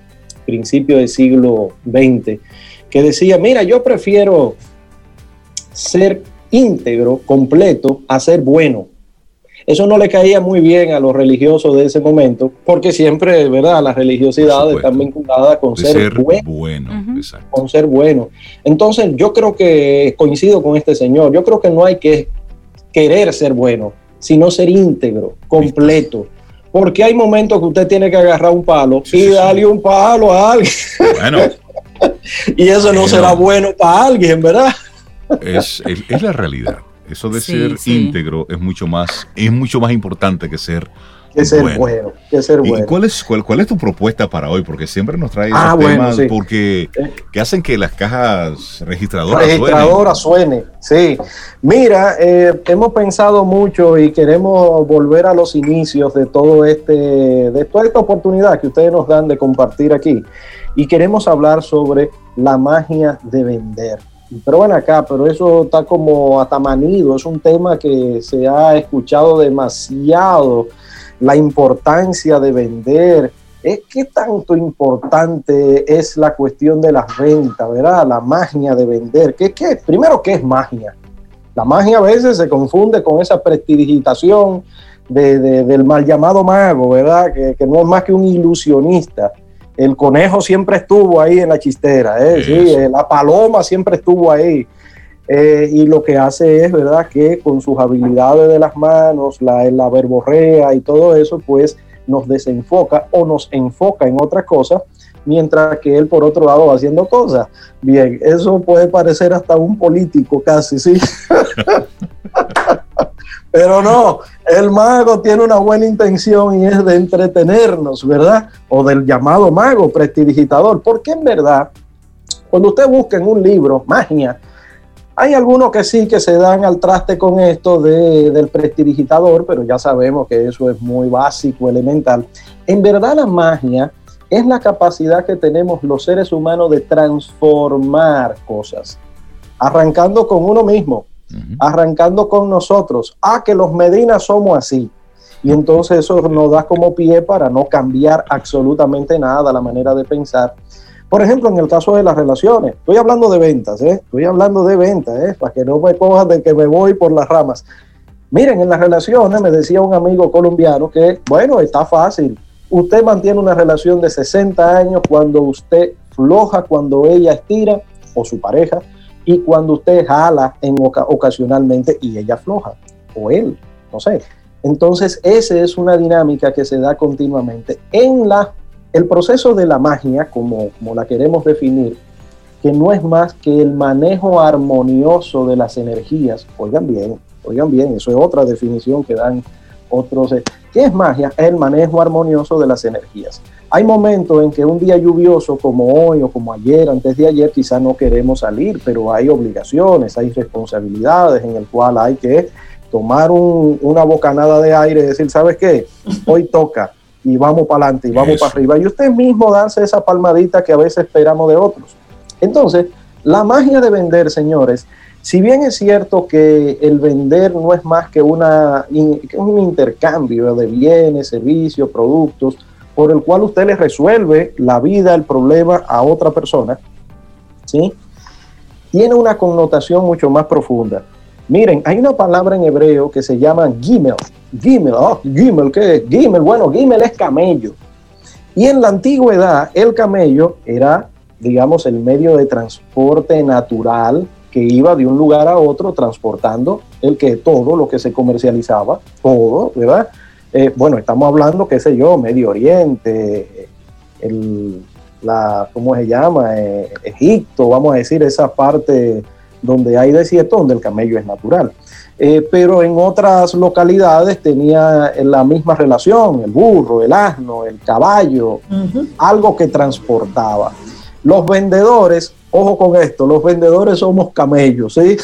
principio del siglo XX, que decía, mira, yo prefiero ser íntegro, completo, a ser bueno. Eso no le caía muy bien a los religiosos de ese momento, porque siempre, ¿verdad? Las religiosidades están vinculadas con ser, bueno. Con ser bueno. Entonces, yo creo que coincido con este señor. Yo creo que no hay que querer ser bueno, sino ser íntegro, completo. Porque hay momentos que usted tiene que agarrar un palo y darle un palo a alguien. Bueno. y eso no será bueno para alguien, ¿verdad? Es, es la realidad. Eso de ser íntegro es mucho más, es mucho más importante que ser que ser bueno. que ser bueno. ¿Y cuál es, cuál, es tu propuesta para hoy? Porque siempre nos trae esos ah, temas porque que hacen que las cajas registradoras, registradoras suenen. Sí. Mira, eh, hemos pensado mucho y queremos volver a los inicios de todo este, de toda esta oportunidad que ustedes nos dan de compartir aquí. Y queremos hablar sobre la magia de vender. Pero bueno, acá, pero eso está como atamanido, es un tema que se ha escuchado demasiado, la importancia de vender. ¿Es ¿Qué tanto importante es la cuestión de las ventas, verdad? La magia de vender. ¿Qué, qué? Primero, ¿qué es magia? La magia a veces se confunde con esa prestidigitación del mal llamado mago, ¿verdad? Que, no es más que un ilusionista. El conejo siempre estuvo ahí en la chistera, ¿eh? sí, eh, la paloma siempre estuvo ahí. Eh, y lo que hace es, ¿verdad?, que con sus habilidades de las manos, la, la verborrea y todo eso, pues nos desenfoca o nos enfoca en otra cosa, mientras que él por otro lado va haciendo cosas. Bien, eso puede parecer hasta un político casi, ¿sí? Pero no, el mago tiene una buena intención y es de entretenernos, ¿verdad? O del llamado mago prestidigitador, porque en verdad, cuando usted busca en un libro magia, hay algunos que sí que se dan al traste con esto de, del prestidigitador, pero ya sabemos que eso es muy básico, elemental. En verdad la magia es la capacidad que tenemos los seres humanos de transformar cosas, arrancando con uno mismo, arrancando con nosotros. Ah, que los Medinas somos así. Y entonces eso nos da como pie para no cambiar absolutamente nada la manera de pensar por ejemplo, en el caso de las relaciones, estoy hablando de ventas, ¿eh? estoy hablando de ventas, ¿eh? para que no me cojan de que me voy por las ramas. Miren, en las relaciones me decía un amigo colombiano que, bueno, está fácil. Usted mantiene una relación de 60 años cuando usted floja, cuando ella estira, o su pareja, y cuando usted jala en ocasionalmente y ella floja, o él, no sé. Entonces, esa es una dinámica que se da continuamente en la el proceso de la magia, como, como la queremos definir, que no es más que el manejo armonioso de las energías. Oigan bien, oigan bien, eso es otra definición que dan otros. Eh, ¿Qué es magia? Es el manejo armonioso de las energías. Hay momentos en que un día lluvioso como hoy o como ayer, antes de ayer, quizá no queremos salir, pero hay obligaciones, hay responsabilidades en el cual hay que tomar una bocanada de aire y decir, ¿sabes qué? Hoy toca y vamos para adelante y vamos para arriba. Y usted mismo darse esa palmadita que a veces esperamos de otros. Entonces, la magia de vender, señores, si bien es cierto que el vender no es más que, una, un intercambio de bienes, servicios, productos, por el cual usted le resuelve la vida, el problema a otra persona, ¿sí? tiene una connotación mucho más profunda. Miren, hay una palabra en hebreo que se llama gimel, Gimel, oh, Gimel, ¿qué es? Gimel, bueno, Gimel es camello. Y en la antigüedad, el camello era, digamos, el medio de transporte natural que iba de un lugar a otro transportando el que todo lo que se comercializaba, todo, ¿verdad? Eh, bueno, estamos hablando, qué sé yo, Medio Oriente, el, la, ¿cómo se llama? Eh, Egipto, vamos a decir, esa parte donde hay desierto, donde el camello es natural. Eh, pero en otras localidades tenía la misma relación, el burro, el asno, el caballo, algo que transportaba. Los vendedores, ojo con esto, los vendedores somos camellos, ¿sí?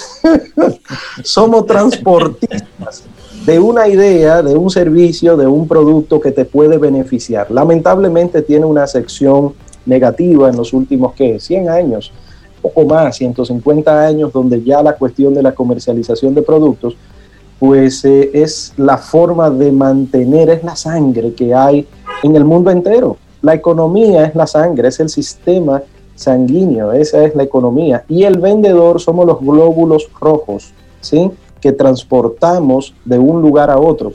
somos transportistas de una idea, de un servicio, de un producto que te puede beneficiar. Lamentablemente tiene una sección negativa en los últimos, ¿qué? 100 años poco más, 150 años, donde ya la cuestión de la comercialización de productos, pues eh, es la forma de mantener, es la sangre que hay en el mundo entero. La economía es la sangre, es el sistema sanguíneo, esa es la economía. Y el vendedor somos los glóbulos rojos, ¿sí? Que transportamos de un lugar a otro.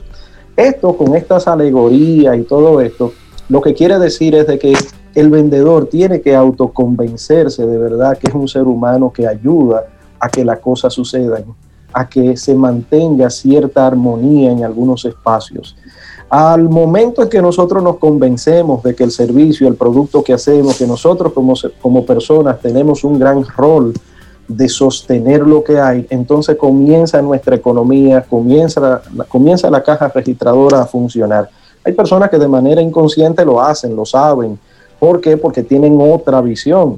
Esto, con estas alegorías y todo esto, lo que quiere decir es de que el vendedor tiene que autoconvencerse de verdad que es un ser humano que ayuda a que las cosas sucedan, a que se mantenga cierta armonía en algunos espacios. Al momento en que nosotros nos convencemos de que el servicio, el producto que hacemos, que nosotros como, como personas tenemos un gran rol de sostener lo que hay, entonces comienza nuestra economía, comienza, comienza la caja registradora a funcionar. Hay personas que de manera inconsciente lo hacen, lo saben, ¿Por qué? Porque tienen otra visión.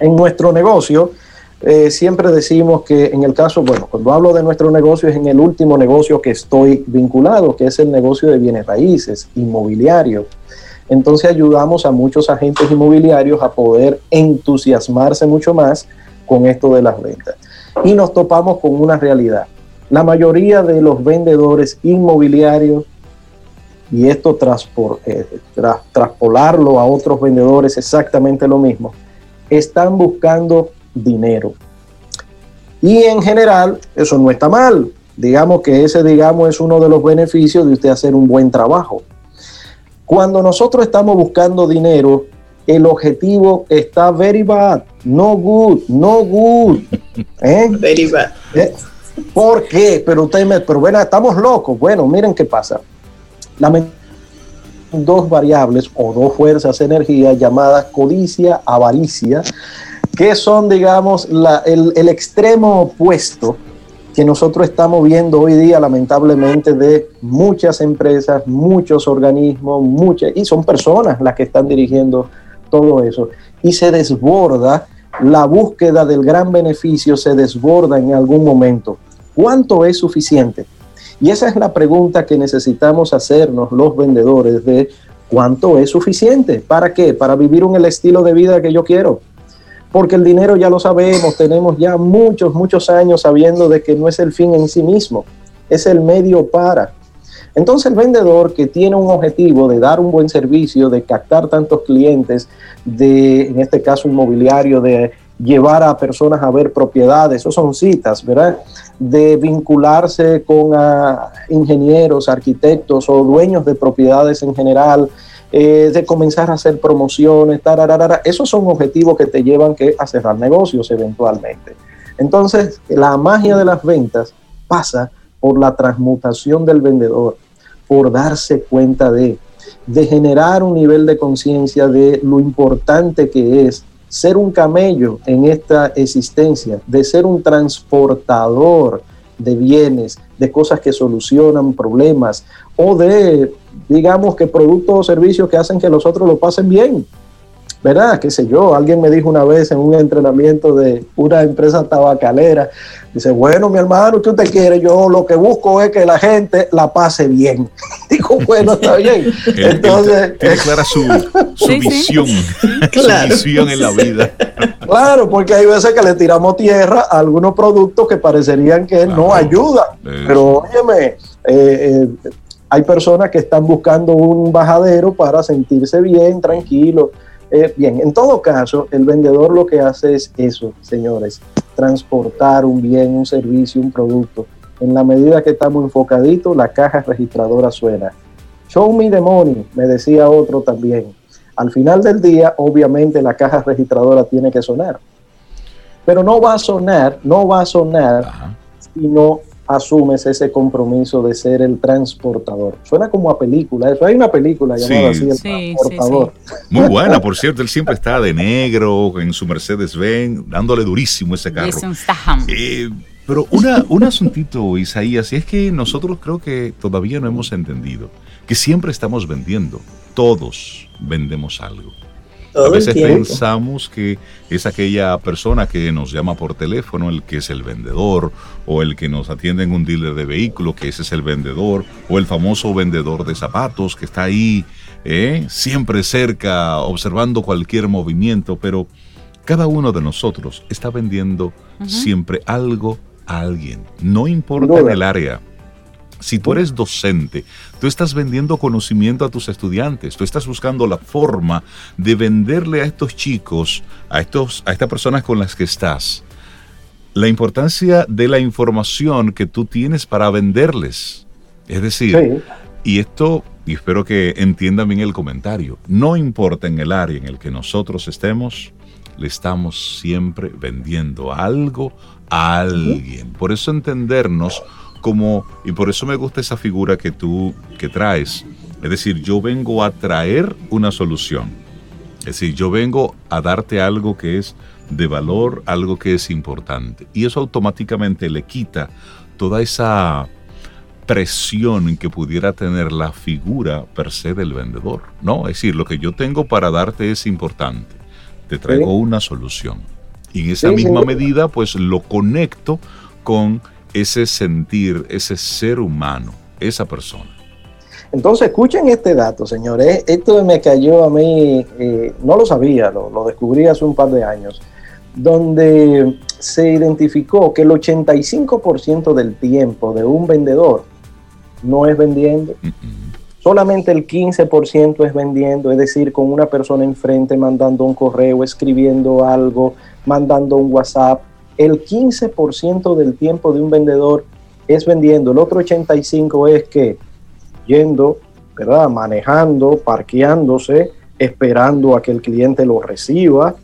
En nuestro negocio, eh, siempre decimos que en el caso, bueno, cuando hablo de nuestro negocio es en el último negocio que estoy vinculado, que es el negocio de bienes raíces, inmobiliario. Entonces ayudamos a muchos agentes inmobiliarios a poder entusiasmarse mucho más con esto de las ventas. Y nos topamos con una realidad. La mayoría de los vendedores inmobiliarios y esto eh, traspolarlo a otros vendedores exactamente lo mismo, están buscando dinero. Y en general, eso no está mal. Digamos que ese, digamos, es uno de los beneficios de usted hacer un buen trabajo. Cuando nosotros estamos buscando dinero, el objetivo está very bad, no good, no good. ¿eh? Very bad. ¿Eh? ¿Por qué? Pero usted me, pero bueno, estamos locos. Bueno, miren qué pasa. dos variables o dos fuerzas de energía llamadas codicia, avaricia, que son, digamos, el, el extremo opuesto que nosotros estamos viendo hoy día, lamentablemente, de muchas empresas, muchos organismos, muchas, y son personas las que están dirigiendo todo eso. Y se desborda, la búsqueda del gran beneficio se desborda en algún momento. ¿Cuánto es suficiente? Y esa es la pregunta que necesitamos hacernos los vendedores de cuánto es suficiente. ¿Para qué? Para vivir un el estilo de vida que yo quiero porque el dinero ya lo sabemos, tenemos ya muchos, muchos años sabiendo de que no es el fin en sí mismo, es el medio para. Entonces el vendedor que tiene un objetivo de dar un buen servicio, de captar tantos clientes, de, en este caso inmobiliario, de llevar a personas a ver propiedades, eso son citas, ¿verdad? De vincularse con ah, ingenieros, arquitectos o dueños de propiedades en general, eh, de comenzar a hacer promociones, tararara. esos son objetivos que te llevan a cerrar negocios eventualmente. Entonces, la magia de las ventas pasa por la transmutación del vendedor, por darse cuenta de, de generar un nivel de conciencia de lo importante que es ser un camello en esta existencia, de ser un transportador de bienes, de cosas que solucionan problemas o de digamos que productos o servicios que hacen que los otros lo pasen bien. ¿Verdad? Qué sé yo, alguien me dijo una vez en un entrenamiento de una empresa tabacalera, dice, bueno, mi hermano, ¿qué usted quiere? Yo lo que busco es que la gente la pase bien. Digo, bueno, está bien. Entonces... Tiene clara su, visión, su visión en la vida. Claro, porque hay veces que le tiramos tierra a algunos productos que parecerían que no ayudan. Pero óyeme, eh, eh, hay personas que están buscando un bajadero para sentirse bien, tranquilo. Eh, bien, en todo caso, el vendedor lo que hace es eso, señores, transportar un bien, un servicio, un producto. En la medida que estamos enfocaditos, la caja registradora suena. Show me the money, me decía otro también. Al final del día, obviamente, la caja registradora tiene que sonar. Pero no va a sonar, no va a sonar si no asumes ese compromiso de ser el transportador. Suena como a película, eso hay una película llamada así, El Transportador. Muy buena, por cierto, él siempre está de negro en su Mercedes-Benz, dándole durísimo ese carro. Eh, pero una, un asuntito, Isaías, y es que nosotros creo que todavía no hemos entendido que siempre estamos vendiendo, todos vendemos algo a veces pensamos que es aquella persona que nos llama por teléfono el que es el vendedor, o el que nos atiende en un dealer de vehículos, que ese es el vendedor, o el famoso vendedor de zapatos que está ahí ¿eh? siempre cerca, observando cualquier movimiento, pero cada uno de nosotros está vendiendo siempre algo a alguien, no importa en el área. Si tú eres docente, tú estás vendiendo conocimiento a tus estudiantes, tú estás buscando la forma de venderle a estos chicos, a, estos, a estas personas con las que estás, la importancia de la información que tú tienes para venderles. Es decir, y esto, y espero que entiendan bien el comentario, no importa en el área en el que nosotros estemos, le estamos siempre vendiendo algo a alguien. Por eso entendernos como, y por eso me gusta esa figura que tú que traes. Es decir, yo vengo a traer una solución. Es decir, yo vengo a darte algo que es de valor, algo que es importante. Y eso automáticamente le quita toda esa presión que pudiera tener la figura per se del vendedor. No, es decir, lo que yo tengo para darte es importante. Te traigo una solución. Y en esa misma medida, pues lo conecto con ese sentir, ese ser humano, esa persona. Entonces, escuchen este dato, señores. Esto me cayó a mí, eh, no lo sabía, lo, lo, descubrí hace un par de años, donde se identificó que el 85% del tiempo de un vendedor no es vendiendo. Solamente el 15% es vendiendo, es decir, con una persona enfrente mandando un correo, escribiendo algo, mandando un WhatsApp, el 15% del tiempo de un vendedor es vendiendo, el otro 85% es que yendo, ¿verdad? Manejando, parqueándose, esperando a que el cliente lo reciba.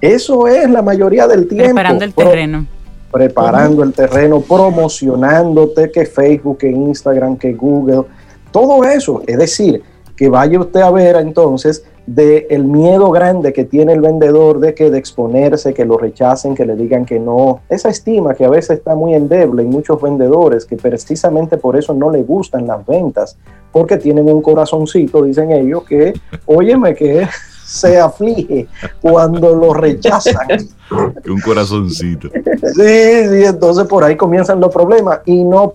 Eso es la mayoría del tiempo. Preparando el terreno. Preparando el terreno, promocionándote, que Facebook, que Instagram, que Google, todo eso. Es decir, que vaya usted a ver entonces del el miedo grande que tiene el vendedor de que de exponerse, que lo rechacen, que le digan que no. Esa estima que a veces está muy endeble en muchos vendedores, que precisamente por eso no le gustan las ventas, porque tienen un corazoncito, dicen ellos, que, óyeme, que se aflige cuando lo rechazan. un corazoncito. Sí, sí, entonces por ahí comienzan los problemas y no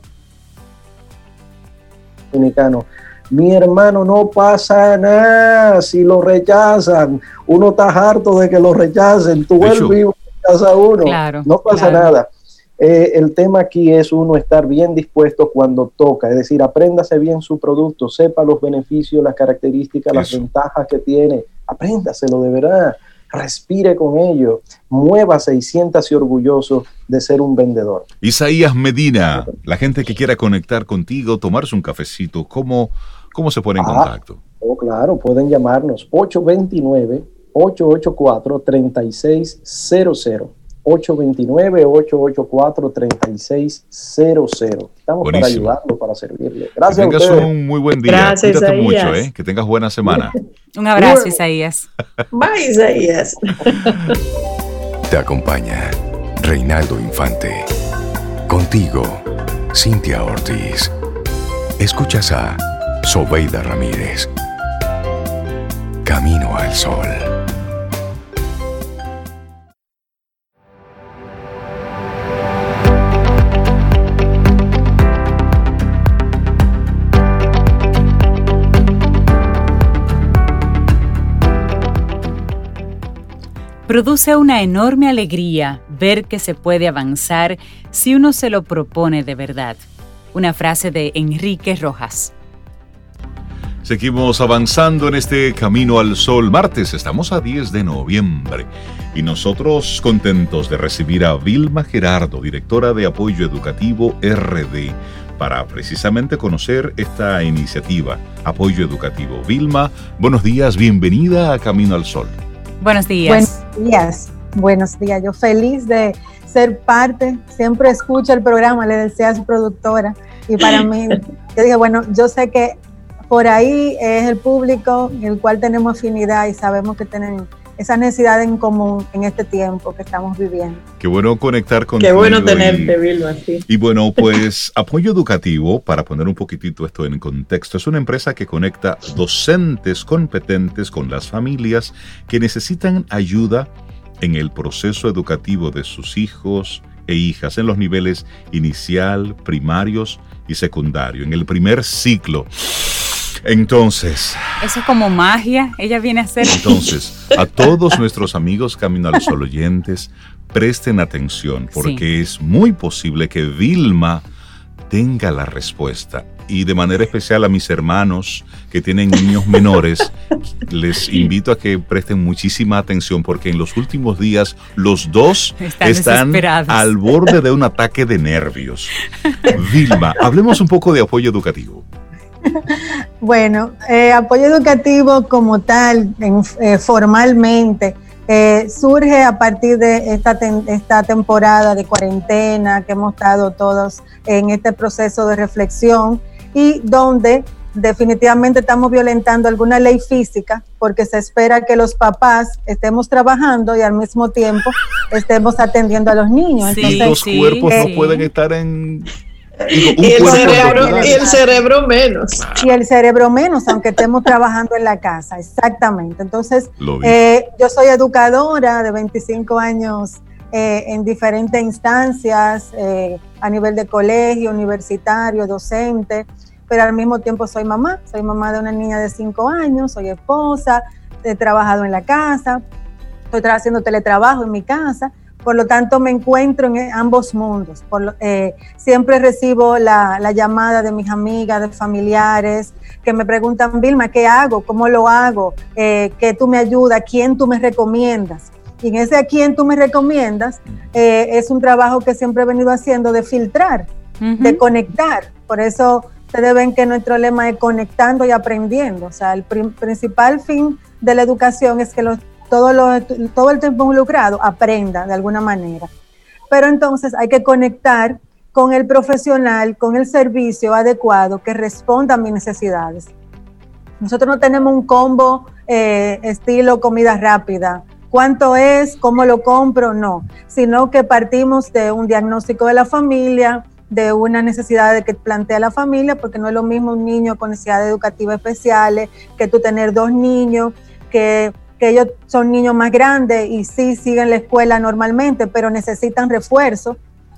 dominicano mi hermano, no pasa nada si lo rechazan. Uno está harto de que lo rechacen. Tú vuelves vivo en casa uno. no pasa nada. Eh, el tema aquí es uno estar bien dispuesto cuando toca, es decir, apréndase bien su producto, sepa los beneficios, las características, las ventajas que tiene, apréndaselo de verdad, respire con ello, muévase y siéntase orgulloso de ser un vendedor. Isaías Medina, la gente que quiera conectar contigo, tomarse un cafecito, ¿cómo, ¿Cómo se pone en ah, contacto? Oh, claro, pueden llamarnos 829-884-3600. 829-884-3600. Estamos para ayudarlo, para servirle. Gracias. Que tengas un muy buen día. Gracias, Cuídate mucho, ¿eh? Que tengas buena semana. un abrazo, Isaías. Bye, Isaías. Te acompaña Reinaldo Infante. Contigo, Cintia Ortiz. Escuchas a Sobeida Ramírez. Camino al Sol. Produce una enorme alegría ver que se puede avanzar si uno se lo propone de verdad. Una frase de Enrique Rojas. Seguimos avanzando en este camino al sol. Martes, estamos a 10 de noviembre y nosotros contentos de recibir a Vilma Gerardo, directora de Apoyo Educativo RD, para precisamente conocer esta iniciativa, Apoyo Educativo. Vilma, buenos días, bienvenida a Camino al Sol. Buenos días. Buenos días, buenos días. Yo feliz de ser parte, siempre escucho el programa, le decía a su productora. Y para mí, yo dije, bueno, yo sé que por ahí es el público el cual tenemos afinidad y sabemos que tienen esa necesidad en común en este tiempo que estamos viviendo. Qué bueno conectar con Qué bueno tenerte, Vilma, sí. Y bueno, pues Apoyo Educativo, para poner un poquitito esto en contexto, es una empresa que conecta docentes competentes con las familias que necesitan ayuda en el proceso educativo de sus hijos e hijas en los niveles inicial, primarios y secundario, en el primer ciclo entonces. Eso es como magia. Ella viene a ser. Entonces, a todos nuestros amigos Camino al Sol oyentes, presten atención, porque es muy posible que Vilma tenga la respuesta. Y de manera especial a mis hermanos que tienen niños menores, les invito a que presten muchísima atención porque en los últimos días los dos están, están al borde de un ataque de nervios. Vilma, hablemos un poco de apoyo educativo. Bueno, eh, apoyo educativo como tal, eh, formalmente, eh, surge a partir de esta, esta temporada de cuarentena que hemos estado todos en este proceso de reflexión y donde definitivamente estamos violentando alguna ley física porque se espera que los papás estemos trabajando y al mismo tiempo estemos atendiendo a los niños. Sí, los cuerpos no pueden estar en y, el cerebro, y el cerebro menos. Y el cerebro menos, aunque estemos trabajando en la casa, exactamente. Entonces, eh, yo soy educadora de 25 años eh, en diferentes instancias, eh, a nivel de colegio, universitario, docente, pero al mismo tiempo soy mamá, soy mamá de una niña de 5 años, soy esposa, he trabajado en la casa, estoy haciendo teletrabajo en mi casa por lo tanto, me encuentro en ambos mundos. Eh, siempre recibo la, llamada de mis amigas, de familiares, que me preguntan, Vilma, ¿qué hago? ¿Cómo lo hago? Eh, ¿Qué tú me ayudas? ¿Quién tú me recomiendas? Y en ese a quién tú me recomiendas eh, es un trabajo que siempre he venido haciendo de filtrar, de conectar. Por eso ustedes ven que nuestro lema es conectando y aprendiendo. O sea, el principal fin de la educación es que los, todo, lo, todo el tiempo involucrado aprenda de alguna manera. Pero entonces hay que conectar con el profesional, con el servicio adecuado que responda a mis necesidades. Nosotros no tenemos un combo eh, estilo comida rápida. ¿Cuánto es? ¿Cómo lo compro? No, sino que partimos de un diagnóstico de la familia, de una necesidad de que plantea la familia, porque no es lo mismo un niño con necesidades educativas especiales que tú tener dos niños que, que ellos son niños más grandes y sí siguen la escuela normalmente, pero necesitan refuerzo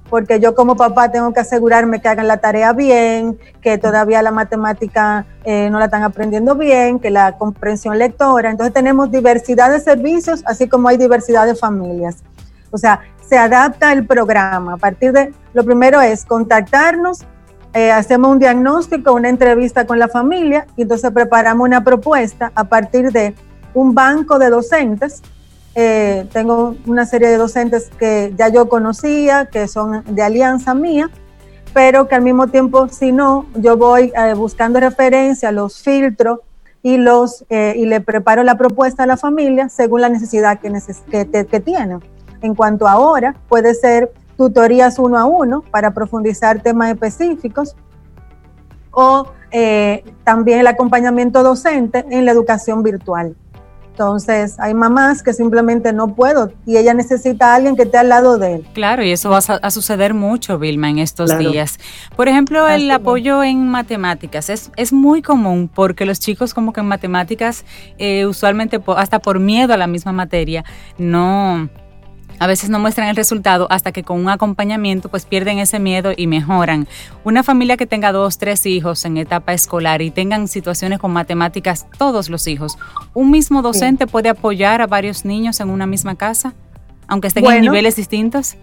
porque yo como papá tengo que asegurarme que hagan la tarea bien, que todavía la matemática eh, no la están aprendiendo bien, que la comprensión lectora. Entonces tenemos diversidad de servicios, así como hay diversidad de familias. O sea, se adapta el programa. A partir de, lo primero es contactarnos, eh, hacemos un diagnóstico, una entrevista con la familia y entonces preparamos una propuesta a partir de un banco de docentes eh, tengo una serie de docentes que ya yo conocía, que son de alianza mía, pero que al mismo tiempo, si no, yo voy eh, buscando referencia, los filtro y, los, eh, y le preparo la propuesta a la familia según la necesidad que, que, que tienen. En cuanto ahora, puede ser tutorías uno a uno para profundizar temas específicos o también el acompañamiento docente en la educación virtual. Entonces, hay mamás que simplemente no puedo y ella necesita a alguien que esté al lado de él. Claro, y eso va a, suceder mucho, Vilma, en estos días. Por ejemplo, el apoyo en matemáticas es, es muy común porque los chicos como que en matemáticas, eh, usualmente hasta por miedo a la misma materia, no a veces no muestran el resultado hasta que con un acompañamiento pues pierden ese miedo y mejoran. Una familia que tenga dos, tres hijos en etapa escolar y tengan situaciones con matemáticas, todos los hijos, ¿un mismo docente puede apoyar a varios niños en una misma casa, aunque estén en niveles distintos?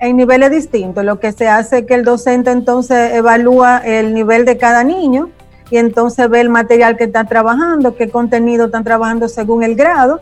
En niveles distintos, lo que se hace es que el docente entonces evalúa el nivel de cada niño y entonces ve el material que está trabajando, qué contenido están trabajando según el grado,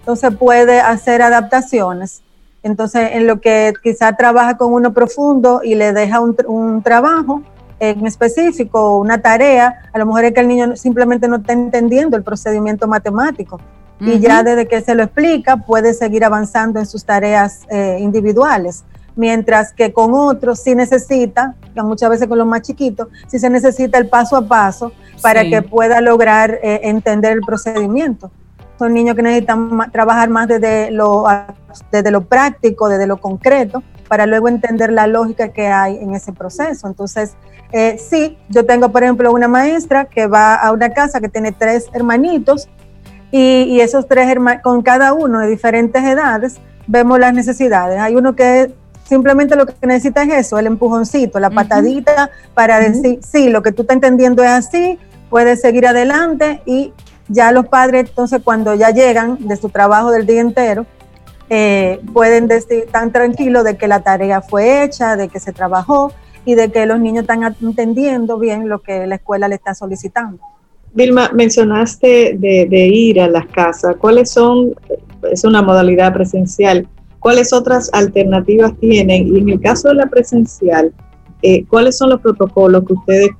entonces puede hacer adaptaciones entonces, en lo que quizá trabaja con uno profundo y le deja un, trabajo en específico, una tarea, a lo mejor es que el niño simplemente no está entendiendo el procedimiento matemático. Y ya desde que se lo explica, puede seguir avanzando en sus tareas eh, individuales. Mientras que con otros sí necesita, muchas veces con los más chiquitos, sí se necesita el paso a paso para que pueda lograr eh, entender el procedimiento son niños que necesitan trabajar más desde lo, desde lo práctico, desde lo concreto, para luego entender la lógica que hay en ese proceso. Entonces, eh, sí, yo tengo, por ejemplo, una maestra que va a una casa que tiene tres hermanitos y, esos tres hermanos, con cada uno de diferentes edades, vemos las necesidades. Hay uno que simplemente lo que necesita es eso, el empujoncito, la patadita para decir, sí, lo que tú estás entendiendo es así, puedes seguir adelante y ya los padres entonces cuando ya llegan de su trabajo del día entero, eh, pueden decir tan tranquilos de que la tarea fue hecha, de que se trabajó y de que los niños están entendiendo bien lo que la escuela le está solicitando. Vilma, mencionaste de, ir a las casas. ¿Cuáles son, es una modalidad presencial, cuáles otras alternativas tienen? Y en el caso de la presencial, eh, ¿cuáles son los protocolos que ustedes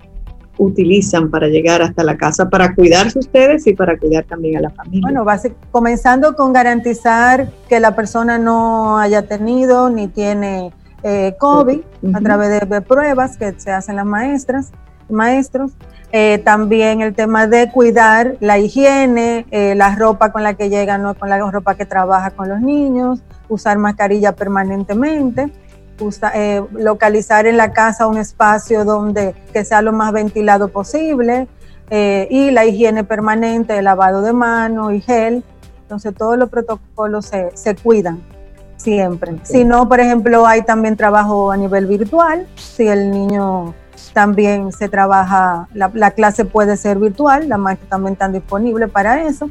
utilizan para llegar hasta la casa, para cuidarse ustedes y para cuidar también a la familia? Bueno, comenzando con garantizar que la persona no haya tenido ni tiene eh, COVID a través de, pruebas que se hacen las maestras, maestros. Eh, también el tema de cuidar la higiene, eh, la ropa con la que llegan, no con la ropa que trabaja con los niños, usar mascarilla permanentemente. Eh, localizar en la casa un espacio donde que sea lo más ventilado posible eh, y la higiene permanente, el lavado de manos y gel. Entonces todos los protocolos se, cuidan siempre. Si no, por ejemplo, hay también trabajo a nivel virtual. Si el niño también se trabaja, la, clase puede ser virtual, la maestra también está disponible para eso.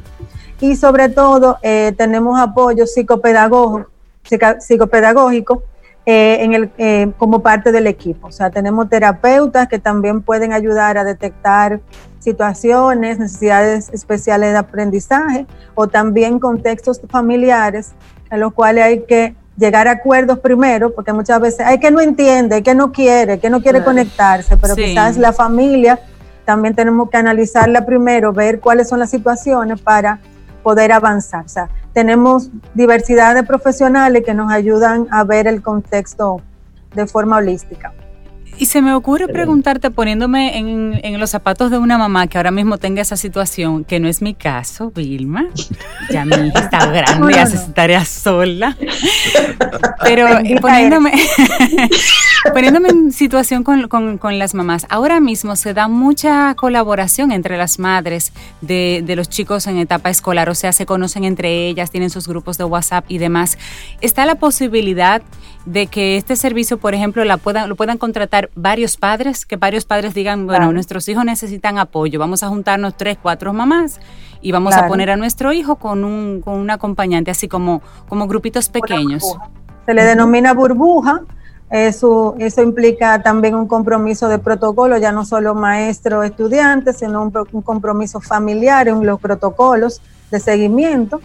Y sobre todo, eh, tenemos apoyo psicopedagógico eh, en el, eh, como parte del equipo. O sea, tenemos terapeutas que también pueden ayudar a detectar situaciones, necesidades especiales de aprendizaje o también contextos familiares en los cuales hay que llegar a acuerdos primero, porque muchas veces hay que no entiende, hay que no quiere, que no quiere conectarse, pero quizás la familia también tenemos que analizarla primero, ver cuáles son las situaciones para poder avanzar. O sea, tenemos diversidad de profesionales que nos ayudan a ver el contexto de forma holística. Y se me ocurre preguntarte, poniéndome en, los zapatos de una mamá que ahora mismo tenga esa situación, que no es mi caso, Vilma. Ya mi hija está grande y hace su tarea sola. Pero poniéndome, poniéndome en situación con, las mamás, ahora mismo se da mucha colaboración entre las madres de, de los chicos en etapa escolar, o sea, se conocen entre ellas, tienen sus grupos de WhatsApp y demás. ¿Está la posibilidad de que este servicio, por ejemplo, la puedan, lo puedan contratar varios padres, que varios padres digan, bueno, nuestros hijos necesitan apoyo, vamos a juntarnos tres, cuatro mamás y vamos a poner a nuestro hijo con un, con un acompañante, así como, como grupitos pequeños. Se le denomina burbuja. Eso, eso implica también un compromiso de protocolo, ya no solo maestro estudiante, sino un, un compromiso familiar en los protocolos de seguimiento,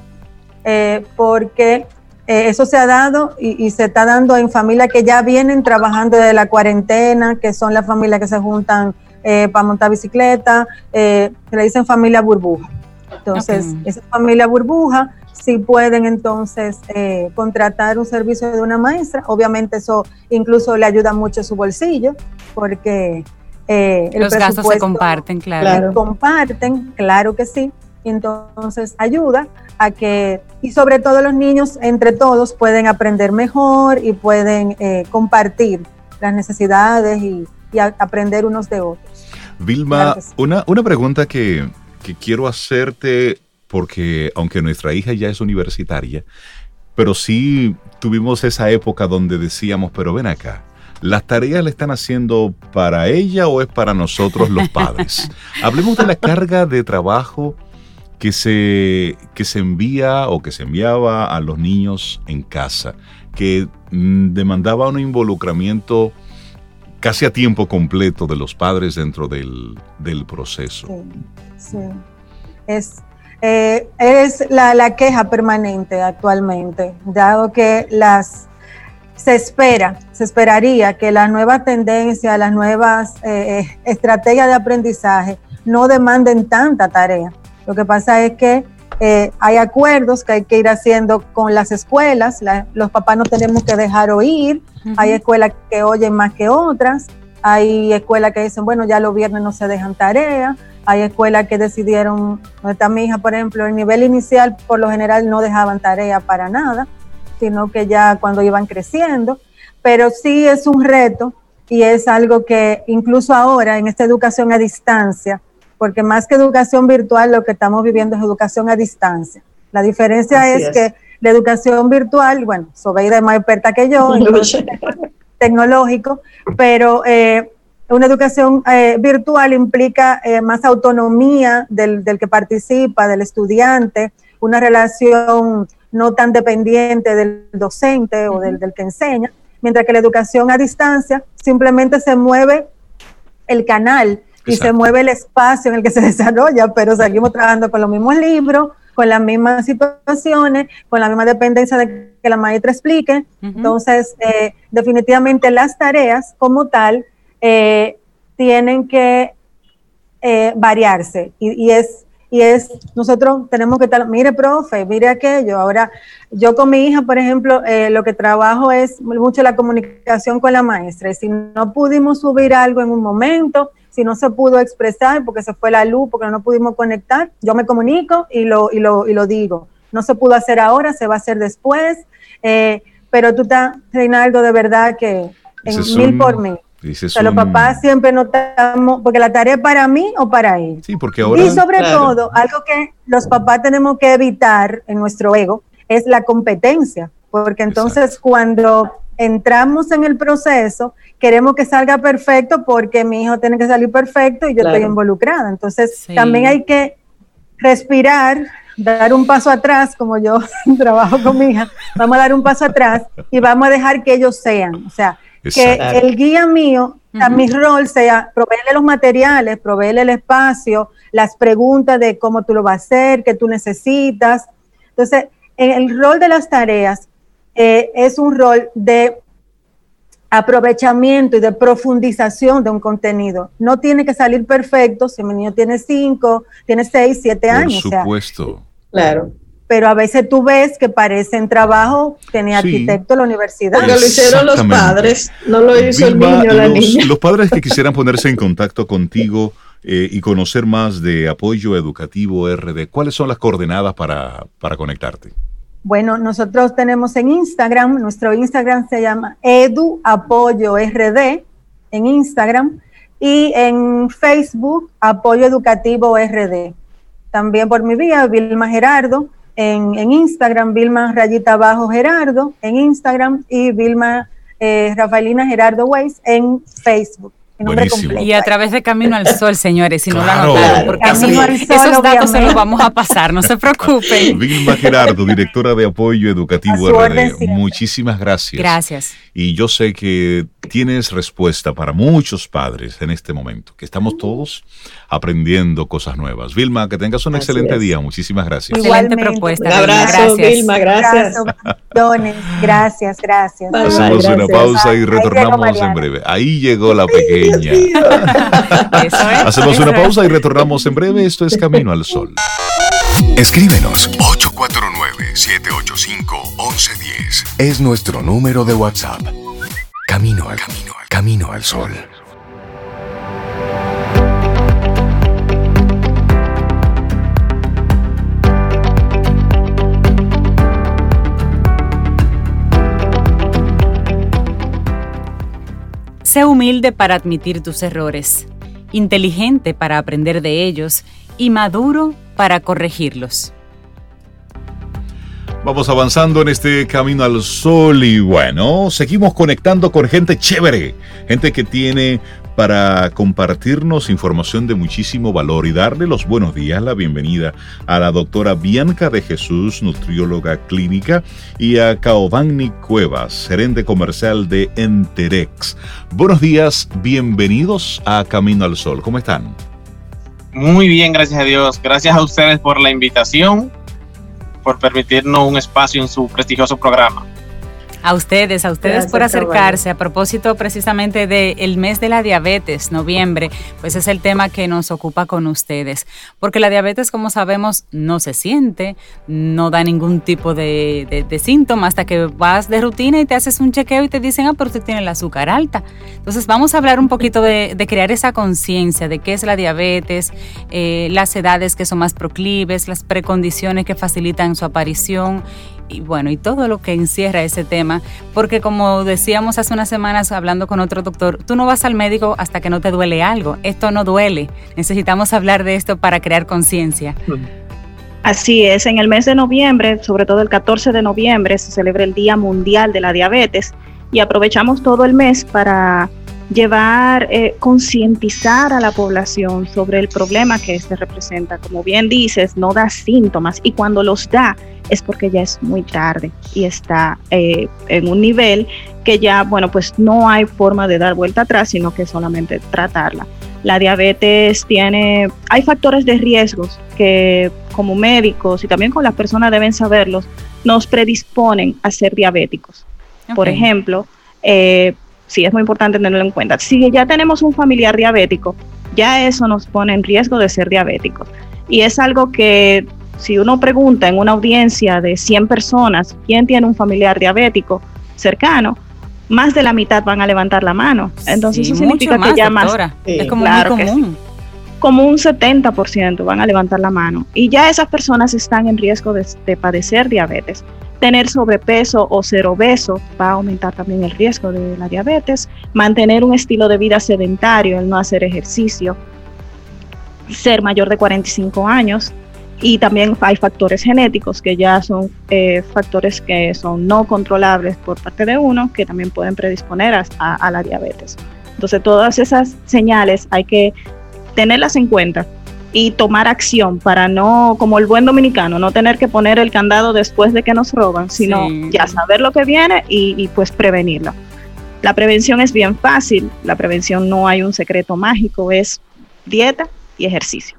eh, porque eh, eso se ha dado y, se está dando en familias que ya vienen trabajando desde la cuarentena, que son las familias que se juntan eh, para montar bicicleta, se le dicen familia burbuja. Entonces, esa familia burbuja sí pueden entonces contratar un servicio de una maestra. Obviamente eso incluso le ayuda mucho a su bolsillo, porque los gastos se comparten, claro. claro. Comparten, claro que sí. Entonces ayuda a que, y sobre todo los niños, entre todos, pueden aprender mejor y pueden eh, compartir las necesidades y, aprender unos de otros. Vilma, una, una pregunta que, que quiero hacerte, porque aunque nuestra hija ya es universitaria, pero sí tuvimos esa época donde decíamos, pero ven acá, ¿las tareas le están haciendo para ella o es para nosotros los padres? Hablemos de la carga de trabajo que se, que se envía o que se enviaba a los niños en casa, que mm, demandaba un involucramiento casi a tiempo completo de los padres dentro del, proceso. Sí, Es, eh, es la, queja permanente actualmente, dado que las se espera, se esperaría que la las nuevas eh, eh, estrategias de aprendizaje no demanden tanta tarea. Lo que pasa es que eh, hay acuerdos que hay que ir haciendo con las escuelas, los papás no tenemos que dejar oír, hay escuelas que oyen más que otras, hay escuelas que dicen, bueno, ya los viernes no se dejan tareas, hay escuelas que decidieron, donde está mi hija, por ejemplo, el nivel inicial por lo general no dejaban tarea para nada, sino que ya cuando iban creciendo, pero sí es un reto y es algo que incluso ahora en esta educación a distancia, porque más que educación virtual, lo que estamos viviendo es educación a distancia. La diferencia es, que la educación virtual, bueno, Sobeida es más experta que yo tecnológico, pero eh, una educación eh, virtual implica eh, más autonomía del, que participa, del estudiante, una relación no tan dependiente del docente o del, del que enseña, mientras que la educación a distancia simplemente se mueve el canal y se mueve el espacio en el que se desarrolla, pero seguimos trabajando con los mismos libros, con las mismas situaciones, con la misma dependencia de que la maestra explique. Entonces, eh, definitivamente las tareas como tal eh, tienen que eh, variarse y, es y es, nosotros tenemos que estar, mire, profe, mire aquello. Ahora, yo con mi hija, por ejemplo, lo que trabajo es mucho la comunicación con la maestra. Y si no pudimos subir algo en un momento, si no se pudo expresar porque se fue la luz, porque no pudimos conectar, yo me comunico y lo, y lo, y lo digo. No se pudo hacer ahora, se va a hacer después, eh, pero tú estás, Reinaldo, de verdad que en mil por mil. O los papás siempre notamos, porque la tarea es para mí o para él. Sí, porque ahora. Y sobre todo, algo que los papás tenemos que evitar en nuestro ego es la competencia, porque entonces cuando entramos en el proceso, queremos que salga perfecto porque mi hijo tiene que salir perfecto y yo estoy involucrada. Entonces, también hay que respirar, dar un paso atrás, como yo trabajo con mi hija, vamos a dar un paso atrás y vamos a dejar que ellos sean. O sea, que el guía mío, mi rol sea proveerle los materiales, proveerle el espacio, las preguntas de cómo tú lo vas a hacer, qué tú necesitas. Entonces, el rol de las tareas eh, es un rol de aprovechamiento y de profundización de un contenido. No tiene que salir perfecto si mi niño tiene cinco, tiene seis, siete años. Por supuesto. claro. Pero a veces tú ves que parecen trabajo, tenía arquitecto en la universidad. Porque lo hicieron los padres, no lo hizo el niño la niña. Los padres que quisieran ponerse en contacto contigo eh, y conocer más de apoyo educativo RD, ¿cuáles son las coordenadas para, para conectarte? Bueno, nosotros tenemos en Instagram, nuestro Instagram se llama Edu Apoyo RD en Instagram y en Facebook Apoyo Educativo RD. También por mi vía, Vilma Gerardo, en, Instagram, Vilma Rayita Abajo Gerardo en Instagram y Vilma eh, Rafaelina Gerardo Weiss en Facebook. Y a través de Camino al Sol, señores, si no lo anotaron, porque esos datos se los vamos a pasar, no se preocupen. Vilma Gerardo, directora de apoyo educativo RD, muchísimas gracias. Gracias. Y yo sé que tienes respuesta para muchos padres en este momento, que estamos todos aprendiendo cosas nuevas. Vilma, que tengas un excelente día, muchísimas gracias. Excelente propuesta. Un abrazo, Vilma, gracias. Gracias, gracias. Hacemos una pausa y retornamos en breve. Ahí llegó la pequeña. Hacemos una pausa y retornamos en breve. Esto es Camino al Sol. Escríbenos 849-785-1110. Es nuestro número de WhatsApp. Camino al camino, al camino al sol. Sé humilde para admitir tus errores, inteligente para aprender de ellos y maduro para corregirlos. Vamos avanzando en este camino al sol y bueno, seguimos conectando con gente chévere, gente que tiene para compartirnos información de muchísimo valor y darle los buenos días, la bienvenida a la doctora Bianca de Jesús, nutrióloga clínica, y a Caovani Cuevas, gerente comercial de Enterex. Buenos días, bienvenidos a Camino al Sol. ¿Cómo están? Muy bien, gracias a Dios. Gracias a ustedes por la invitación, por permitirnos un espacio en su prestigioso programa. A ustedes, a ustedes por acercarse. A propósito precisamente del mes de la diabetes, noviembre, pues es el tema que nos ocupa con ustedes. Porque la diabetes, como sabemos, no se siente, no da ningún tipo de, de, síntoma hasta que vas de rutina y te haces un chequeo y te dicen, ah, pero usted tiene el azúcar alta. Entonces vamos a hablar un poquito de, crear esa conciencia de qué es la diabetes, eh, las edades que son más proclives, las precondiciones que facilitan su aparición y bueno, y todo lo que encierra ese tema, porque como decíamos hace unas semanas hablando con otro doctor, tú no vas al médico hasta que no te duele algo, esto no duele, necesitamos hablar de esto para crear conciencia. Así es, en el mes de noviembre, sobre todo el 14 de noviembre, se celebra el Día Mundial de la Diabetes y aprovechamos todo el mes para llevar, eh, concientizar a la población sobre el problema que este representa. Como bien dices, no da síntomas y cuando los da es porque ya es muy tarde y está eh, en un nivel que ya, bueno, pues no hay forma de dar vuelta atrás, sino que solamente tratarla. La diabetes tiene, hay factores de riesgos que como médicos y también con las personas deben saberlos, nos predisponen a ser diabéticos. Por ejemplo, eh, sí es muy importante tenerlo en cuenta. Si ya tenemos un familiar diabético, ya eso nos pone en riesgo de ser diabéticos. Y es algo que si uno pregunta en una audiencia de 100 personas quién tiene un familiar diabético cercano, más de la mitad van a levantar la mano. Entonces eso significa que ya más... es como muy común. como un 70% van a levantar la mano. Y ya esas personas están en riesgo de padecer diabetes. Tener sobrepeso o ser obeso va a aumentar también el riesgo de la diabetes, mantener un estilo de vida sedentario, el no hacer ejercicio, ser mayor de 45 años y también hay factores genéticos que ya son eh, factores que son no controlables por parte de uno que también pueden predisponer a, a la diabetes. Entonces todas esas señales hay que tenerlas en cuenta y tomar acción para no, como el buen dominicano, no tener que poner el candado después de que nos roban, sino ya saber lo que viene y, y pues prevenirlo. La prevención es bien fácil, la prevención no hay un secreto mágico, es dieta y ejercicio.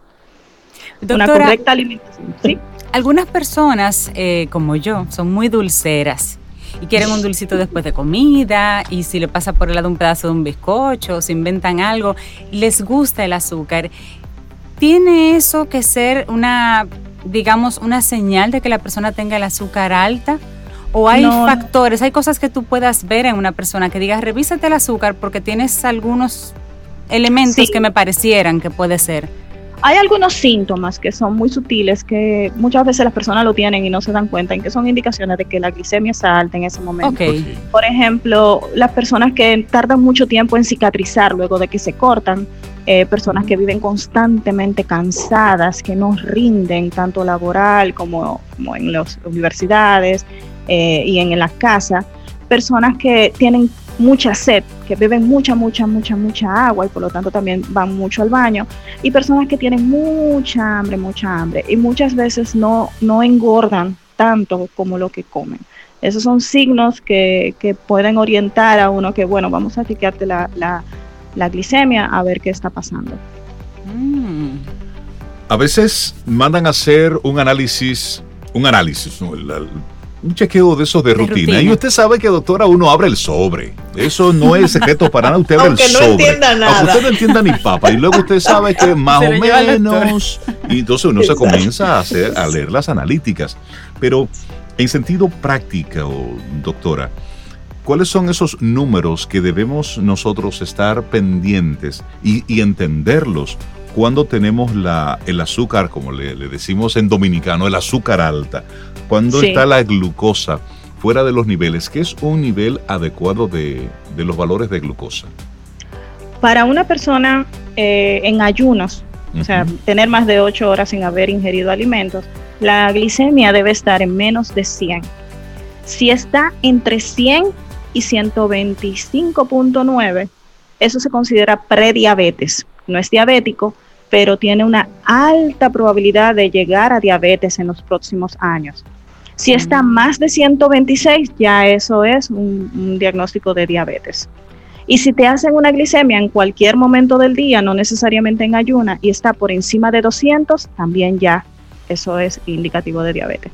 Una correcta alimentación. ¿sí? Algunas personas, eh, como yo, son muy dulceras y quieren un dulcito después de comida y si le pasa por el lado un pedazo de un bizcocho o se inventan algo, les gusta el azúcar. ¿Tiene eso que ser una, digamos, una señal de que la persona tenga el azúcar alta? ¿O hay factores, hay cosas que tú puedas ver en una persona que digas, revísate el azúcar porque tienes algunos elementos que me parecieran que puede ser? Hay algunos síntomas que son muy sutiles que muchas veces las personas lo tienen y no se dan cuenta en que son indicaciones de que la glicemia está alta en ese momento. Por ejemplo, las personas que tardan mucho tiempo en cicatrizar luego de que se cortan, eh, personas que viven constantemente cansadas, que no rinden tanto laboral como, en las universidades eh, y en la casa, personas que tienen mucha sed, que beben mucha, mucha, mucha, mucha agua y por lo tanto también van mucho al baño, y personas que tienen mucha hambre, mucha hambre, y muchas veces no, no engordan tanto como lo que comen. Esos son signos que, pueden orientar a uno que, bueno, vamos a chequearte la, la, glicemia a ver qué está pasando. Mm. A veces mandan a hacer un análisis, un análisis, ¿no? Un chequeo de esos de, rutina. Y usted sabe que, doctora, uno abre el sobre. Eso no es secreto para nada. Usted abre el sobre. Entienda nada. Aunque usted no entienda ni papa. Y luego usted sabe que más o menos. Y entonces uno se comienza a, hacer, a leer las analíticas. Pero en sentido práctico, doctora, ¿cuáles son esos números que debemos nosotros estar pendientes y, y entenderlos? Cuando tenemos la, el azúcar, como le, decimos en dominicano, el azúcar alta, cuando está la glucosa fuera de los niveles, ¿qué es un nivel adecuado de, los valores de glucosa? Para una persona eh, en ayunos, o sea, tener más de 8 horas sin haber ingerido alimentos, la glicemia debe estar en menos de 100. Si está entre 100 y 125.9, eso se considera prediabetes no es diabético, pero tiene una alta probabilidad de llegar a diabetes en los próximos años. Si está mm. más de 126, ya eso es un, diagnóstico de diabetes. Y si te hacen una glicemia en cualquier momento del día, no necesariamente en ayuna, y está por encima de 200, también ya eso es indicativo de diabetes.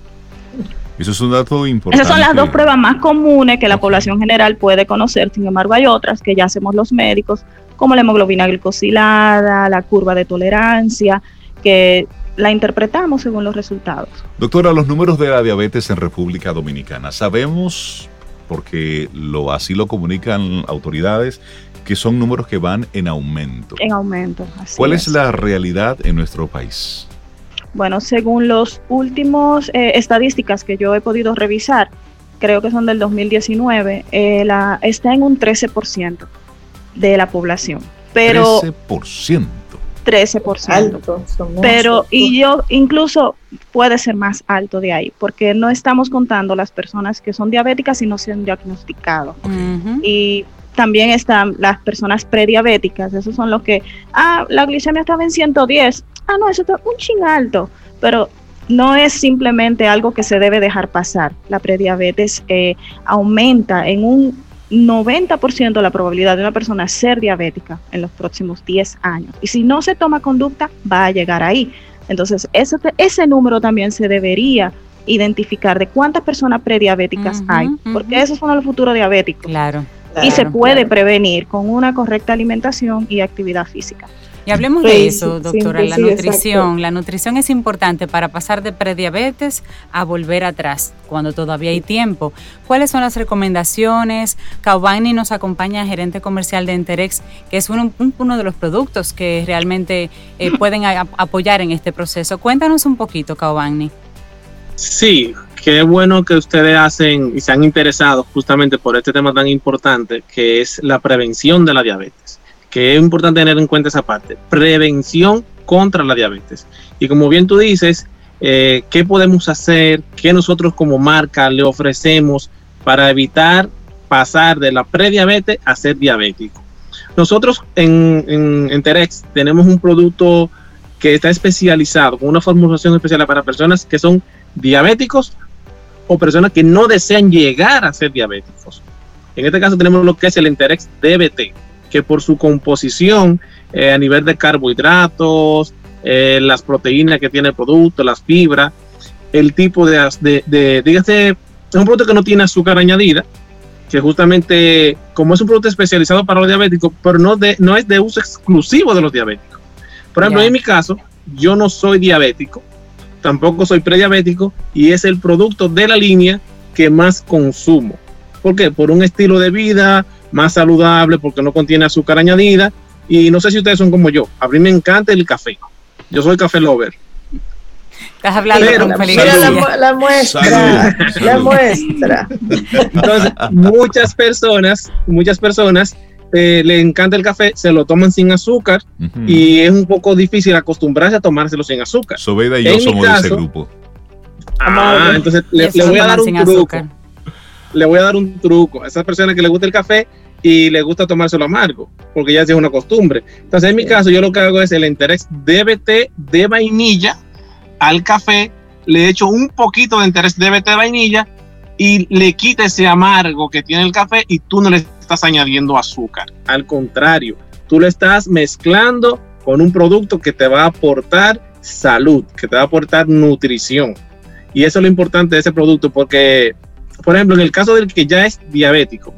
Eso es un dato importante. Esas son las dos pruebas más comunes que la población general puede conocer, sin embargo hay otras que ya hacemos los médicos, como la hemoglobina glicosilada, la curva de tolerancia, que la interpretamos según los resultados. Doctora, los números de la diabetes en República Dominicana, sabemos, porque lo, así lo comunican autoridades, que son números que van en aumento. En aumento. Así ¿Cuál es. la realidad en nuestro país? Bueno, según los últimos eh, estadísticas que yo he podido revisar, creo que son del 2019, eh, la, está en un 13% de la población. Pero 13%. 13%. Alto, pero, y yo incluso puede ser más alto de ahí, porque no estamos contando las personas que son diabéticas y no se han diagnosticado. Y también están las personas prediabéticas, esos son los que, ah, la glicemia estaba en 110, ah, no, eso está un ching alto, pero no es simplemente algo que se debe dejar pasar. La prediabetes eh, aumenta en un 90% la probabilidad de una persona ser diabética en los próximos 10 años. Y si no se toma conducta, va a llegar ahí. Entonces, ese, ese número también se debería identificar de cuántas personas prediabéticas hay, porque esos son los futuros diabéticos. Claro. y se puede prevenir con una correcta alimentación y actividad física. Y hablemos de eso, doctora, la nutrición. La nutrición es importante para pasar de prediabetes a volver atrás, cuando todavía hay tiempo. ¿Cuáles son las recomendaciones? Caubani nos acompaña, gerente comercial de Enterex, que es uno, uno de los productos que realmente eh, pueden apoyar en este proceso. Cuéntanos un poquito, Caubani. Sí, qué bueno que ustedes hacen y se han interesado justamente por este tema tan importante que es la prevención de la diabetes que es importante tener en cuenta esa parte, prevención contra la diabetes. Y como bien tú dices, eh, ¿qué podemos hacer? ¿Qué nosotros como marca le ofrecemos para evitar pasar de la prediabetes a ser diabético? Nosotros en, en, tenemos un producto que está especializado, con una formulación especial para personas que son diabéticos o personas que no desean llegar a ser diabéticos. En este caso tenemos lo que es el Enterex DBT, que por su composición eh, a nivel de carbohidratos, eh, las proteínas que tiene el producto, las fibras, el tipo de, de, dígase, es un producto que no tiene azúcar añadida, que justamente, como es un producto especializado para los diabéticos, pero no, de, no es de uso exclusivo de los diabéticos. Por ejemplo, en mi caso, yo no soy diabético, tampoco soy prediabético y es el producto de la línea que más consumo. ¿Por qué? Por un estilo de vida más saludable, porque no contiene azúcar añadida. Y no sé si ustedes son como yo. A mí me encanta el café. Yo soy café lover. Estás hablando Pero, con Mira la, la, muestra, la muestra. Entonces, muchas personas, muchas personas eh, le encanta el café, se lo toman sin azúcar y es un poco difícil acostumbrarse a tomárselo sin azúcar. Sobeida y yo somos de ese grupo. Ah, entonces le, voy a dar un truco. Le voy a dar un truco a esas personas que le gusta el café y le gusta tomárselo amargo, porque ya es una costumbre. Entonces, en mi caso, yo lo que hago es el interés DBT de vainilla al café, le echo un poquito de interés DBT de vainilla y le quita ese amargo que tiene el café y tú no le estás añadiendo azúcar. Al contrario, tú lo estás mezclando con un producto que te va a aportar salud, que te va a aportar nutrición. Y eso es lo importante de ese producto porque, por ejemplo, en el caso del que ya es diabético,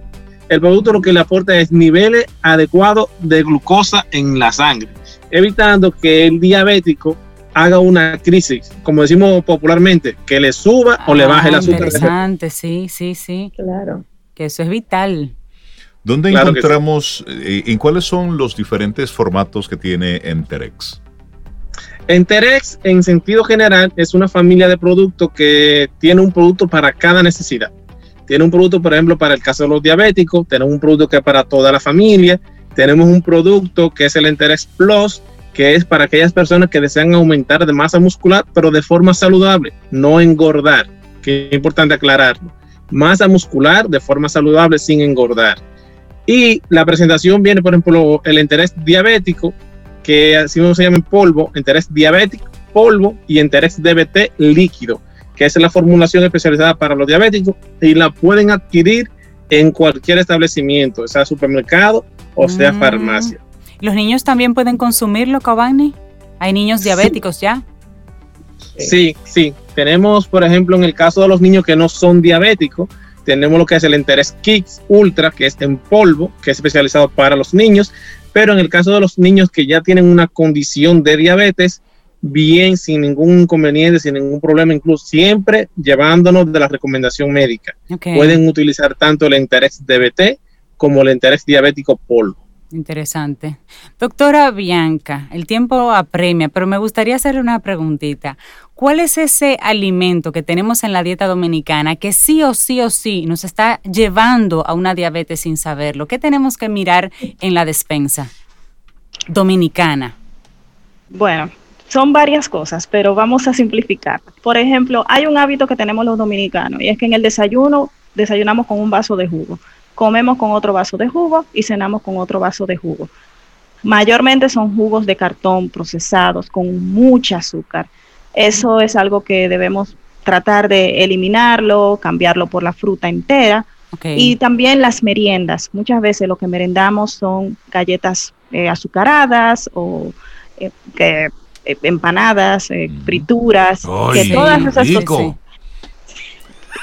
el producto lo que le aporta es niveles adecuados de glucosa en la sangre, evitando que el diabético haga una crisis, como decimos popularmente, que le suba o le ah, baje el azúcar. Interesante, sí, sí, sí. Claro. Que eso es vital. ¿Dónde encontramos, eh, en cuáles son los diferentes formatos que tiene Enterex? Enterex, en sentido general, es una familia de productos que tiene un producto para cada necesidad. Tiene un producto, por ejemplo, para el caso de los diabéticos, tenemos un producto que es para toda la familia, tenemos un producto que es el Enterex Plus, que es para aquellas personas que desean aumentar de masa muscular, pero de forma saludable, no engordar, que es importante aclararlo. Masa muscular de forma saludable sin engordar. Y la presentación viene, por ejemplo, el interés diabético, que así se llama en polvo, interés diabético, polvo y interés DBT líquido, que es la formulación especializada para los diabéticos y la pueden adquirir en cualquier establecimiento, sea supermercado o sea mm. farmacia. ¿Los niños también pueden consumirlo, Cavani? ¿Hay niños diabéticos ya? Sí, sí. Tenemos, por ejemplo, en el caso de los niños que no son diabéticos, tenemos lo que es el Enteres Kicks Ultra, que es en polvo, que es especializado para los niños. Pero en el caso de los niños que ya tienen una condición de diabetes, bien, sin ningún inconveniente, sin ningún problema, incluso siempre llevándonos de la recomendación médica. Pueden utilizar tanto el Enterex DBT como el Enterex diabético polvo. Interesante. Doctora Bianca, el tiempo apremia, pero me gustaría hacerle una preguntita. ¿Cuál es ese alimento que tenemos en la dieta dominicana que sí o sí o sí nos está llevando a una diabetes sin saberlo? ¿Qué tenemos que mirar en la despensa dominicana? Bueno, son varias cosas, pero vamos a simplificar. Por ejemplo, hay un hábito que tenemos los dominicanos y es que en el desayuno desayunamos con un vaso de jugo comemos con otro vaso de jugo y cenamos con otro vaso de jugo. Mayormente son jugos de cartón procesados con mucha azúcar. Eso es algo que debemos tratar de eliminarlo, cambiarlo por la fruta entera. Y también las meriendas. Muchas veces lo que merendamos son galletas eh, azucaradas o eh, eh, empanadas, frituras, que todas esas cosas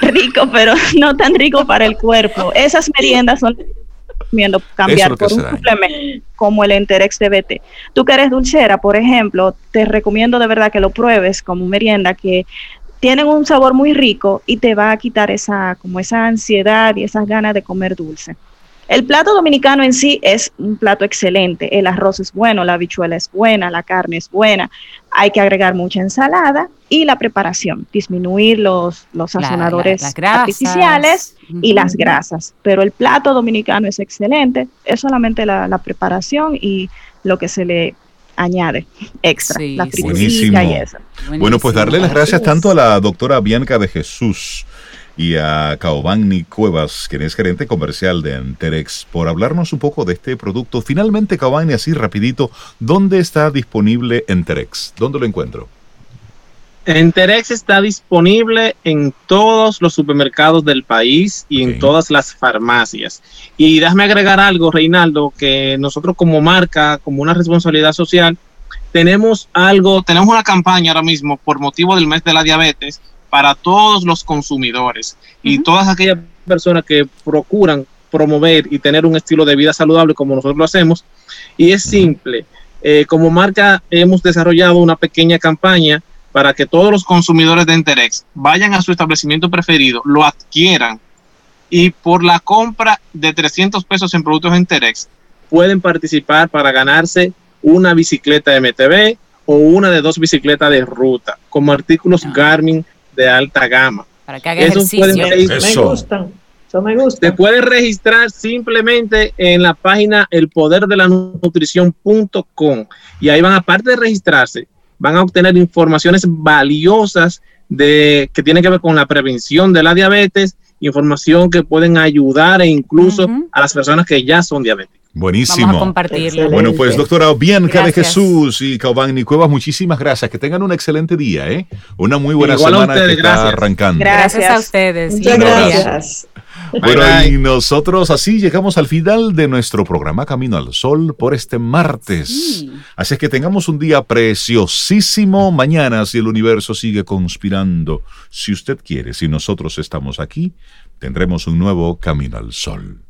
rico, pero no tan rico para el cuerpo. Esas meriendas son cambiar por un suplemento como el Enterex DBT. Tú que eres dulcera, por ejemplo, te recomiendo de verdad que lo pruebes como merienda que tienen un sabor muy rico y te va a quitar esa como esa ansiedad y esas ganas de comer dulce. El plato dominicano en sí es un plato excelente. El arroz es bueno, la habichuela es buena, la carne es buena. Hay que agregar mucha ensalada y la preparación, disminuir los, los sazonadores artificiales y las grasas. Pero el plato dominicano es excelente. Es solamente la, preparación y lo que se le añade extra, la y eso. Bueno, pues darle las gracias tanto a la doctora Bianca de Jesús y a Caobani Cuevas, quien es gerente comercial de Enterex, por hablarnos un poco de este producto. Finalmente, Caobani, así rapidito, ¿dónde está disponible Enterex? ¿Dónde lo encuentro? Enterex está disponible en todos los supermercados del país y en todas las farmacias. Y déjame agregar algo, Reinaldo, que nosotros como marca, como una responsabilidad social, tenemos algo, tenemos una campaña ahora mismo por motivo del mes de la diabetes para todos los consumidores y todas aquellas personas que procuran promover y tener un estilo de vida saludable como nosotros lo hacemos. Y es simple. Eh, como marca hemos desarrollado una pequeña campaña para que todos los consumidores de Enterex vayan a su establecimiento preferido, lo adquieran y por la compra de 300 pesos en productos Enterex pueden participar para ganarse una bicicleta MTB o una de dos bicicletas de ruta como artículos ah. Garmin de alta gama. Para que haga ejercicio. Me gustan. Eso me gusta. Te puedes registrar simplemente en la página elpoderdelanutrición.com y ahí van, aparte de registrarse, van a obtener informaciones valiosas de que tienen que ver con la prevención de la diabetes, información que pueden ayudar e incluso a las personas que ya son diabéticas. Buenísimo. Vamos a compartirlo. Bueno, pues doctora Bianca de Jesús y Caubán Cuevas, muchísimas gracias. Que tengan un excelente día, ¿eh? Una muy buena semana que está arrancando. Gracias a ustedes. Muchas gracias. Bueno, y nosotros así llegamos al final de nuestro programa Camino al Sol por este martes. Así es que tengamos un día preciosísimo mañana si el universo sigue conspirando. Si usted quiere, si nosotros estamos aquí, tendremos un nuevo Camino al Sol.